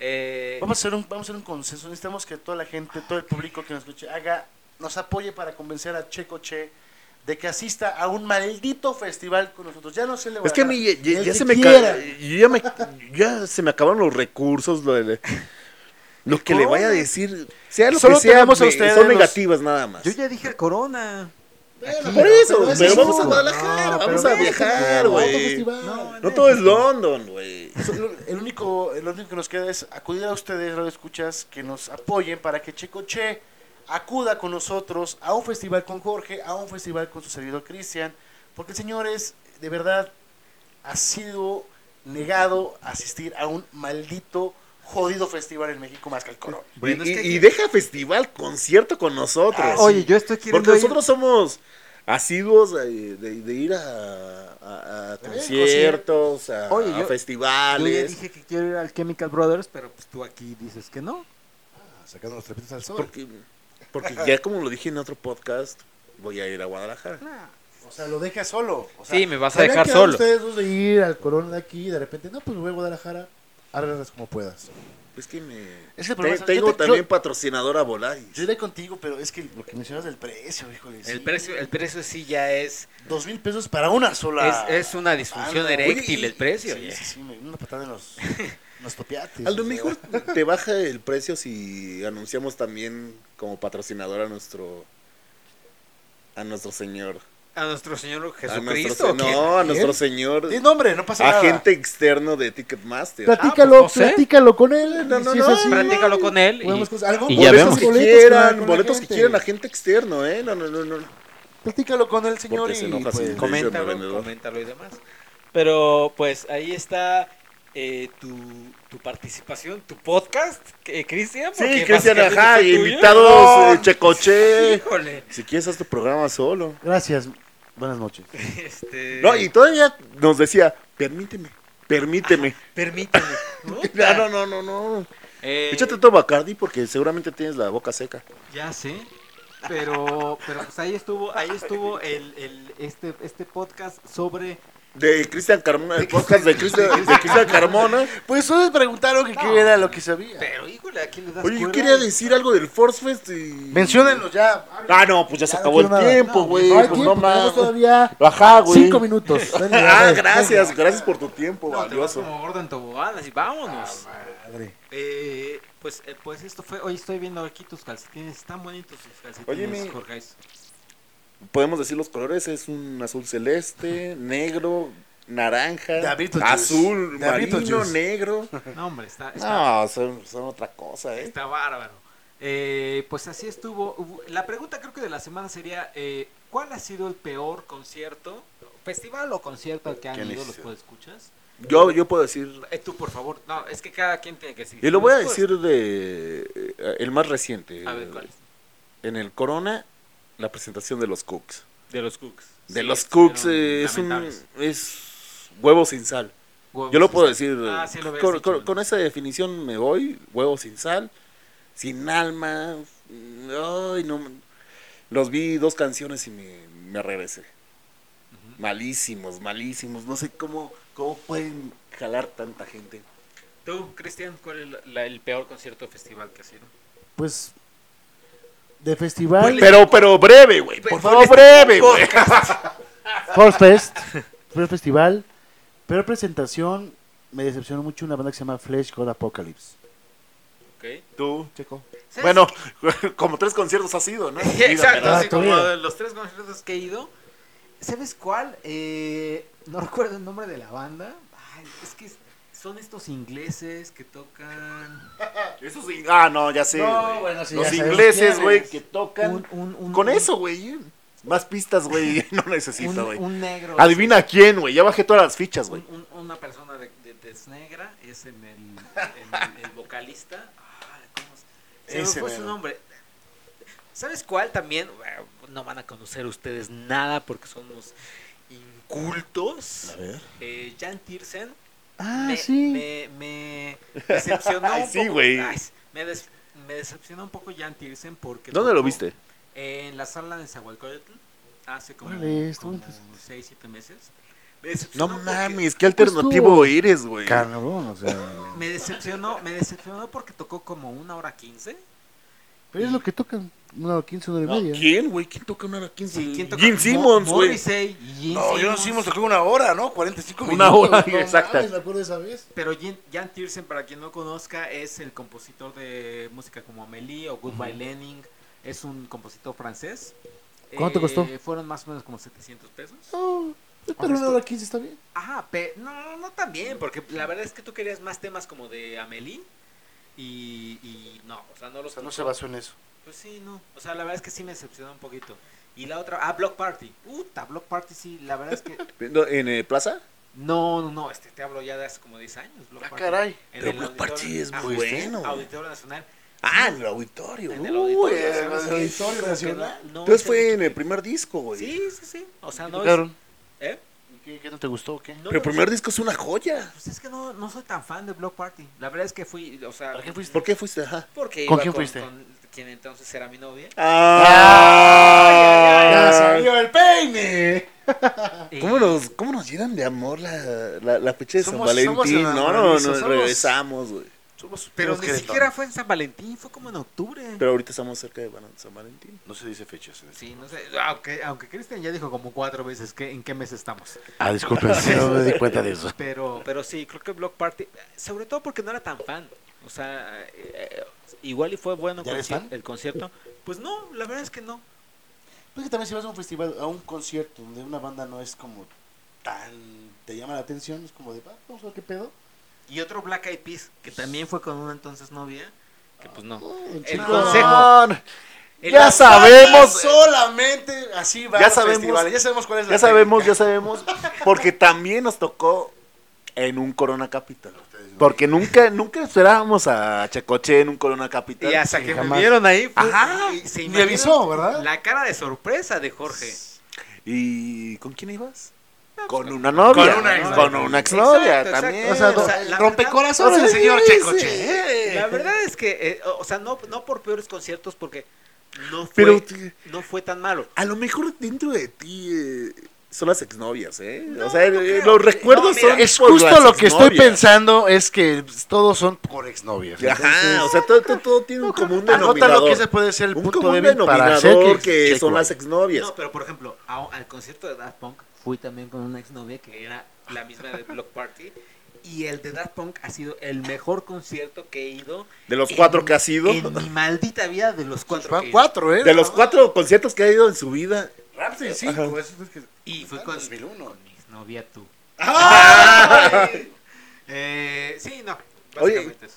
A: Eh,
B: Vamos a hacer un, vamos a hacer un consenso. Necesitamos que toda la gente, todo el público que nos escuche, haga, nos apoye para convencer a Checo Che de que asista a un maldito festival con nosotros. Ya no se le va
C: Es que a mí ya, ya- ya se me ya, me- ya se me acabaron los recursos, lo, de- lo que le vaya a decir, sea lo
B: Solo
C: que sea,
B: tenemos a ustedes
C: son
B: los-
C: negativas nada más.
A: yo ya dije Corona.
D: Bueno,
C: Por eso,
D: pero
C: pero vamos a. Guadalajara,
D: No,
C: vamos a viajar, güey.
A: No,
C: No todo es London, güey.
B: El único, el único que nos queda es acudir a ustedes, radio escuchas, que nos apoyen para que Checo Che acuda con nosotros a un festival con Jorge, a un festival con su servidor Cristian, porque el señor es, de verdad, ha sido negado a asistir a un maldito, jodido festival en México más que el Corona.
A: Bueno,
C: y,
A: es que-
C: y deja festival, concierto con nosotros.
B: Ah,
A: Oye, yo estoy queriendo
C: Porque
A: ir-
C: nosotros somos asiduos de, de- de ir a, a- a conciertos, a,
A: Oye,
C: a
A: yo- Yo ya
C: festivales.
A: dije que quiero ir al Chemical Brothers, pero pues tú aquí dices que no.
D: Sacando los trapitos al sol.
C: Porque, porque ya como lo dije en otro podcast, voy a ir a Guadalajara.
B: O sea, lo deja solo. O sea,
A: Sí, me vas a
D: ¿Sabían
A: dejar solo.
D: ustedes dos de ir al Corona de aquí y de repente, no, pues voy a Guadalajara, arreglas como puedas.
C: Es que me...
B: Es el problema
C: te- tengo
B: te-
C: también
B: yo-
C: patrocinador a Volaris.
B: Yo iré contigo, pero es que lo que mencionas del precio, híjole.
A: El
B: sí.
A: precio, el precio sí ya es,
B: Dos mil pesos para una sola.
A: es, es una disfunción
B: Ah,
A: eréctil
C: Oye,
A: el precio.
B: Sí,
A: oye.
B: sí, sí, una patada en los, [laughs] topiates.
C: A lo
B: sea.
C: mejor te baja el precio si anunciamos también como patrocinador a nuestro a nuestro señor.
A: A nuestro Señor
C: A nuestro
A: Jesucristo.
C: se-
A: ¿o quién?
C: no, a nuestro señor
B: Di nombre, no pasa nada.
C: agente externo de Ticketmaster.
D: Platícalo,
A: pues, no sé.
D: platícalo con él.
C: No, no,
D: si
C: no,
D: así,
A: Platícalo con él. y-
D: algo-
A: y ya
C: boletos
A: vemos.
C: que
D: Boletos
C: quieran,
D: con
C: boletos que quieran, agente externo, ¿eh? No, no, no, no.
B: Platícalo con el señor
C: Porque
B: y
C: se
B: pues,
A: coméntalo, coméntalo y demás. Pero pues ahí está eh, tu, tu participación, tu podcast, eh, Cristian.
C: Sí, Cristian, ajá, invitados,
B: No.
C: eh, Checoche.
A: Híjole.
C: Si quieres, haz tu programa solo.
D: Gracias. Buenas noches. [laughs]
A: Este,
C: No, y todavía nos decía, permíteme, permíteme.
A: Permíteme. ¿no? [laughs]
C: No, no, no, no, no.
A: Eh,
C: Échate tu Bacardi porque seguramente tienes la boca seca.
A: Ya sé. Pero, pero pues ahí estuvo, ahí estuvo el, el, este, este podcast sobre
C: De Cristian Carmona, el podcast de Cristian, de Cristian Carmona.
B: Pues me preguntaron que qué era lo que sabía.
A: Pero híjole, aquí le das
C: Oye, yo
A: cuerda?
C: quería decir algo del Force Fest y...
B: Menciónenlo ya.
C: Ah, no, pues ya se
D: Ya no
C: acabó el
D: quiero nada.
C: tiempo, güey.
D: no hay
C: pues
D: tiempo,
C: no
D: tenemos todavía
C: Ajá, güey.
D: cinco minutos. [laughs] Dale,
C: Ah,
D: dale.
C: gracias, gracias por tu tiempo,
A: No, te vas
C: valioso.
A: como gordo en tobogán, así vámonos.
D: Madre.
A: Eh, pues, eh, pues esto fue, hoy estoy viendo aquí tus calcetines, están bonitos tus calcetines,
C: Oye, mi-
A: Jorge.
C: Podemos decir los colores, es un azul celeste, negro, naranja,
B: Beetlejuice.
C: azul,
B: De
C: marino,
B: Beetlejuice.
C: negro. [laughs]
A: No, hombre, está, está,
C: No, son, son otra cosa, ¿eh?
A: está bárbaro. Eh, pues así estuvo. La pregunta creo que de la semana sería, eh, ¿cuál ha sido el peor concierto, festival o concierto al que han
C: ¿Quién
A: ido los escuchas?
C: Yo, yo puedo decir,
A: Eh, tú, por favor. No, es que cada quien tiene que decir.
C: y lo voy a
A: Después-
C: decir de eh, el más reciente.
A: A ver, ¿cuál es?
C: En el Corona, la presentación de los Cooks.
A: De los Cooks.
C: De
A: Sí,
C: los Cooks eh, es un es huevo sin sal. Yo lo puedo
A: sal.
C: decir.
A: Ah, sí lo habías
C: con,
A: dicho,
C: con- esa definición me voy. Huevo sin sal, sin alma. Ay, no. Los vi dos canciones y me, me regresé. Malísimos, malísimos. No sé cómo, cómo pueden jalar tanta gente.
A: Tú, Cristian, ¿cuál es la- la- el peor concierto o festival que has ido?
D: Pues, de festival,
C: Pero, pero breve, güey. Por favor, breve, güey. [laughs]
D: Force Fest, primer festival, peor presentación, me decepcionó mucho una banda que se llama Flesh God Apocalypse.
A: Ok.
C: Tú, Checo.
A: ¿Sabes
C: Bueno, [laughs] como tres conciertos has ido, ¿no? [laughs]
A: Exacto,
D: Ah,
A: así como los tres conciertos que he ido. ¿Sabes cuál? Eh, no recuerdo el nombre de la banda. Ay, es que es- son estos ingleses que tocan [laughs]
C: Esos ah, no, ya sé.
D: No,
C: güey.
D: bueno, sí,
C: Los
D: ya
C: ingleses, güey, que tocan.
A: un, un, un-
C: Con eso, güey. Más pistas, güey. [laughs] No necesito, güey.
A: un negro.
C: Adivina quién, güey. Ya bajé todas las fichas, güey.
A: Un- un- una persona de, de tez negra es en el, en el, el vocalista. Ah, ¿cómo se- se me
B: Ese
A: fue su
B: mero.
A: nombre. ¿Sabes cuál también? Bueno, No van a conocer ustedes nada porque son unos incultos.
C: A ver.
A: Eh, Jan Tiersen
D: Ah,
A: me,
D: sí.
A: me, me decepcionó [laughs]
C: Ay,
A: un
C: sí,
A: poco. Ay, me, des- me decepcionó un poco Jan Tiersen porque
C: ¿Dónde lo viste?
A: En la sala de Zahualcóyotl hace como,
D: Órale.
A: 6, 7 meses. Me
C: No
A: decepcionó porque-
C: mames, qué alternativo
D: estuvo-
C: eres, güey.
D: Cabrón, o sea.
A: Me decepcionó, me decepcionó porque tocó como una hora quince.
D: Pero es lo que tocan. Una hora quince, una hora y
C: No,
D: media.
C: ¿Quién, güey? ¿Quién toca una hora 15?
A: Sí, ¿quién toca? Mo-
C: Simmons, güey.
A: Morrissey y Gene
B: No, yo no
A: Simmons.
B: hicimos tocó una hora, ¿no? 45
C: Una
B: minutos.
C: hora.
D: No [laughs]
C: exacta.
D: mames, me acuerdo de esa vez.
A: Pero Jan, Jan Tiersen, para quien no conozca, es el compositor de música como Amélie o Goodbye Lenin. Es un compositor francés.
D: ¿Cuánto
A: Eh,
D: costó?
A: Fueron más o menos como 700 pesos.
D: No, pero una hora quince está bien.
A: Ajá, pe- no, no tan bien, porque la verdad es que tú querías más temas como de Amélie. Y, y no, o sea, no
B: O
A: los
B: sea, no se basó en eso.
A: Pues sí, no. O sea, la verdad es que sí me decepcionó un poquito. Y la otra, ah, Block Party. Puta, Block Party sí, la verdad es que. [laughs]
C: ¿En eh, Plaza?
A: No, no, no, este te hablo ya de hace como 10 años. Block
B: Ah,
A: Party.
B: caray.
A: En
C: Pero
A: el
C: Block Party es
A: ah,
C: muy
A: ¿fuiste?
C: bueno.
A: Auditorio Nacional.
C: Ah, en el auditorio.
A: En el
C: Uy,
A: Auditorio
C: eh,
A: Nacional,
C: el auditorio nacional.
A: no- no
C: Entonces fue en el primer disco, güey.
A: Sí, sí, sí. O sea,
B: ¿Qué
A: no es.
B: tocaron?
A: ¿Eh?
B: ¿Y ¿Qué, qué no te gustó o qué?
A: No
C: Pero el primer disco es una joya.
A: Pues es que no, no soy tan fan de Block Party. La verdad es que fui, o sea.
B: ¿Para qué fuiste?
C: ¿Por qué fuiste? Ajá.
A: Porque
B: ¿Con quién fuiste?
A: Con quien entonces era mi novia.
C: ¡Ah!
D: ¡Ya salió el peine!
C: ¿Cómo nos, ¿Cómo nos llenan de amor la, la, la fecha de
B: Somos-
C: San Valentín? No, no, nos
B: somos-
C: regresamos, güey.
A: Pero ni siquiera fue en San Valentín, fue como en octubre.
C: Pero ahorita estamos cerca de San Valentín.
B: No se dice fechas. en este
A: Sí, no sé, aunque, aunque Cristian ya dijo como cuatro veces que en qué mes estamos.
B: Ah, disculpen, [laughs] no me di cuenta de eso.
A: Pero, pero sí, creo que Block Party, sobre todo porque no era tan fan. O sea, eh, igual y fue bueno el concierto. Pues no, la verdad es que no.
D: Pues que también si vas a un festival, a un concierto donde una banda no es como tan... te llama la atención, es como de, "Va, vamos a ver qué pedo.
A: Y otro Black Eyed Peas, que también fue con una entonces novia, que pues no.
D: el
A: El consejo.
C: No,
A: El-
C: ya sabemos,
D: Solamente así va
C: Ya
D: los
C: sabemos-
D: festivales, ya sabemos cuál es la
C: ya sabemos,
D: técnica.
C: ya sabemos. Porque también nos tocó en un Corona Capital. Porque nunca, nunca esperábamos a Checoche en un Corona Capital.
A: Y hasta que
D: jamás.
A: me vieron ahí,
C: Ajá.
A: y se imaginan
D: avisó, ¿verdad?
A: La cara de sorpresa de Jorge.
C: ¿Y con quién ibas? Con una novia.
B: Con una exnovia.
C: Con una exnovia
A: Exacto,
C: también.
A: exacto.
D: O sea,
A: O sea,
D: rompecorazones el señor
C: Sí,
D: Checoche.
C: sí.
D: ¿eh?
A: La verdad es que, eh, o sea, no, no por peores conciertos, porque no fue,
C: Pero
A: no fue tan malo.
C: a lo mejor dentro de ti eh, son las exnovias, ¿eh?
A: No,
C: o sea,
A: no
C: eh, los recuerdos
A: No, mira,
C: son
B: Es
C: por
B: justo
C: las
B: lo que estoy pensando, es que todos son por exnovias.
C: Ajá, o sea, todo, todo, todo tiene un común
B: Anota
C: denominador.
B: lo que ese puede ser el
C: un
B: punto
C: común
B: débil para hacer
C: denominador
B: que,
C: que,
B: Checo
C: son las exnovias.
A: No, pero por ejemplo, a- al concierto de Daft Punk fui también con una exnovia que era la misma de Block Party. Y el de Daft Punk ha sido el mejor concierto que he ido.
C: de los
A: en-
C: cuatro que ha sido.
A: En mi maldita vida de los cuatro. que
B: Van
A: ido.
B: cuatro, ¿eh?
C: De los cuatro conciertos que ha ido en su vida.
B: Cinco, eso es que-
A: Y
B: Ah,
A: con,
B: 2001.
A: con mi exnovia tú. Eh, sí, no.
C: Oye,
A: eso.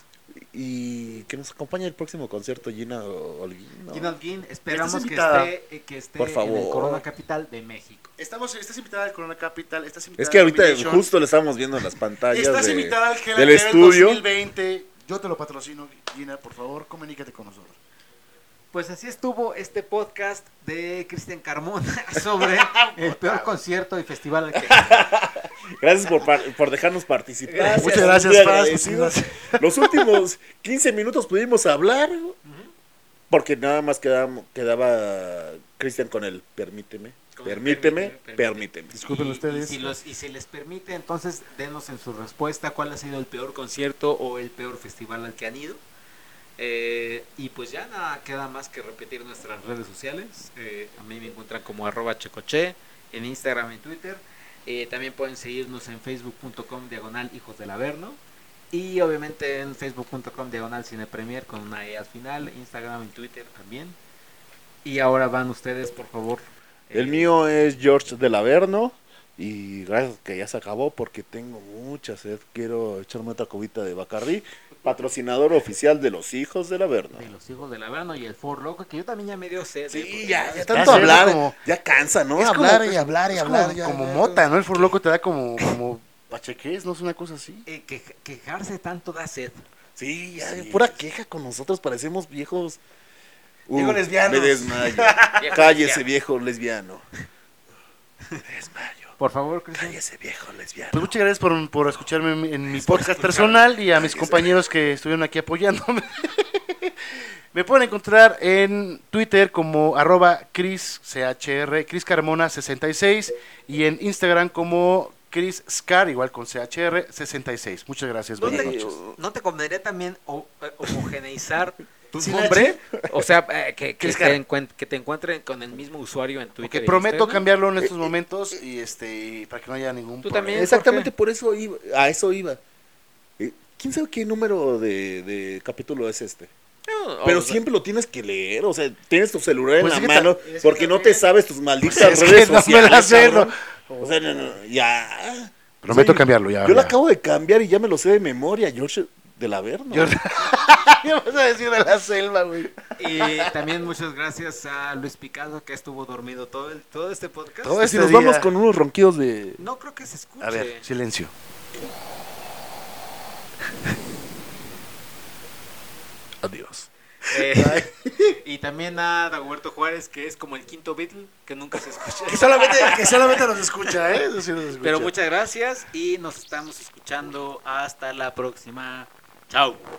C: Y que nos acompañe el próximo concierto Gina Holguín. ¿no?
A: Gina Holguín, esperamos
B: Estás
A: que esté, eh, que esté
C: Por
A: en el. Corona Capital de México.
B: Estamos, estás invitada al Corona Capital, estás invitada
C: Es que ahorita
B: Domination,
C: justo le estamos viendo en las pantallas
B: Estás
C: de-
B: invitada al Hell
C: del estudio.
B: 2020. Yo te lo patrocino, Gina, por favor, comunícate con nosotros.
A: Pues así estuvo este podcast de Cristian Carmona [laughs] sobre el peor concierto y festival al que [laughs]
C: Gracias por, par- por dejarnos participar.
A: Gracias.
B: Muchas gracias,
C: agradecidos. Los últimos 15 minutos pudimos hablar. Porque nada más quedaba, quedaba Cristian con el permíteme. Permíteme,
A: permíteme,
C: permíteme.
D: Disculpen
A: Y-
D: ustedes.
A: Y si, los- y si les permite, entonces denos en su respuesta cuál ha sido el peor concierto o el peor festival al que han ido. Eh, y pues ya nada queda más que repetir nuestras redes sociales. Eh, a mí me encuentran como arroba checoche en Instagram y Twitter. Eh, también pueden seguirnos en facebook.com diagonal hijos del averno. Y obviamente en facebook.com diagonal cine premier con una E al final. Instagram y Twitter también. Y ahora van ustedes, por favor.
C: El
A: Eh,
C: mío es George del Averno. Y gracias que ya se acabó porque tengo mucha sed. Quiero echarme otra cubita de Bacardi. Patrocinador oficial de los hijos del Averno.
A: De los hijos del Averno y el Ford Loco, que yo también ya me dio sed. ¿eh?
C: Sí,
A: porque
C: ya, tanto hablar.
B: como-
C: ya cansa, ¿no?
B: Es como-
C: hablar y hablar y hablar.
B: como,
C: ya,
B: como
C: ya.
B: mota, ¿no? El For Loco te da como, [laughs] como pacheques, ¿no? Es una cosa así.
A: eh, que- quejarse tanto da sed.
C: Sí, ya,
B: Sí.
C: pura queja con nosotros. Parecemos viejos.
B: Viejo lesbianos.
C: Me desmayo. [laughs] Cállese, viejo lesbiano. Me desmayo.
A: Por favor, Cristian.
C: Cállese, viejo lesbiano.
B: Pues muchas gracias por, por escucharme en mi- en mi podcast personal y a mis compañeros que estuvieron aquí apoyándome. [laughs] Me pueden encontrar en Twitter como arroba Chris, CHR, Chris Carmona 66 y en Instagram como Chris Scar, igual con CHR 66. Muchas gracias.
A: ¿No
B: Buenas
A: te,
B: noches.
A: ¿No te convendría también eh, homogeneizar tu
B: ¿Sin
A: nombre? O sea, eh, que, que, te que te encuentren con el mismo usuario en Twitter.
B: Porque
A: y
B: prometo
A: Instagram.
B: cambiarlo en estos momentos y este y para que no haya ningún
A: Tú
B: problema.
A: también.
C: Exactamente por eso iba. A eso iba. Eh, ¿Quién sabe qué número de, de capítulo es este?
A: No,
C: Pero
A: o sea,
C: siempre lo tienes que leer, o sea, tienes tu celular
B: Pues
C: en
B: es
C: la
B: que
C: mano
A: que
C: porque no te sabes tus malditas
B: Pues es que
C: redes
B: no me
C: sociales.
B: la sé.
C: O sea, no, no, ya.
B: Prometo
C: Sí.
B: cambiarlo ya.
C: Yo
B: ya.
C: lo acabo de cambiar y ya me lo sé de memoria, George del Averno.
B: Yo- [laughs] ¿Qué vas a decir de la selva, güey?
A: Y también muchas gracias a Luis Picado que estuvo dormido todo, el, todo este podcast.
B: Todo
C: Y
B: este
C: nos
B: día-
C: vamos con unos ronquidos de...
A: No creo que se escuche.
B: A ver, silencio.
C: Adiós.
A: Eh, [laughs] y también a Dagoberto Juárez, que es como el quinto Beatle, que nunca se escucha.
B: Que solamente, que [laughs] solamente nos escucha, ¿eh? Eso sí nos escucha.
A: Pero muchas gracias y nos estamos escuchando hasta la próxima. Chao.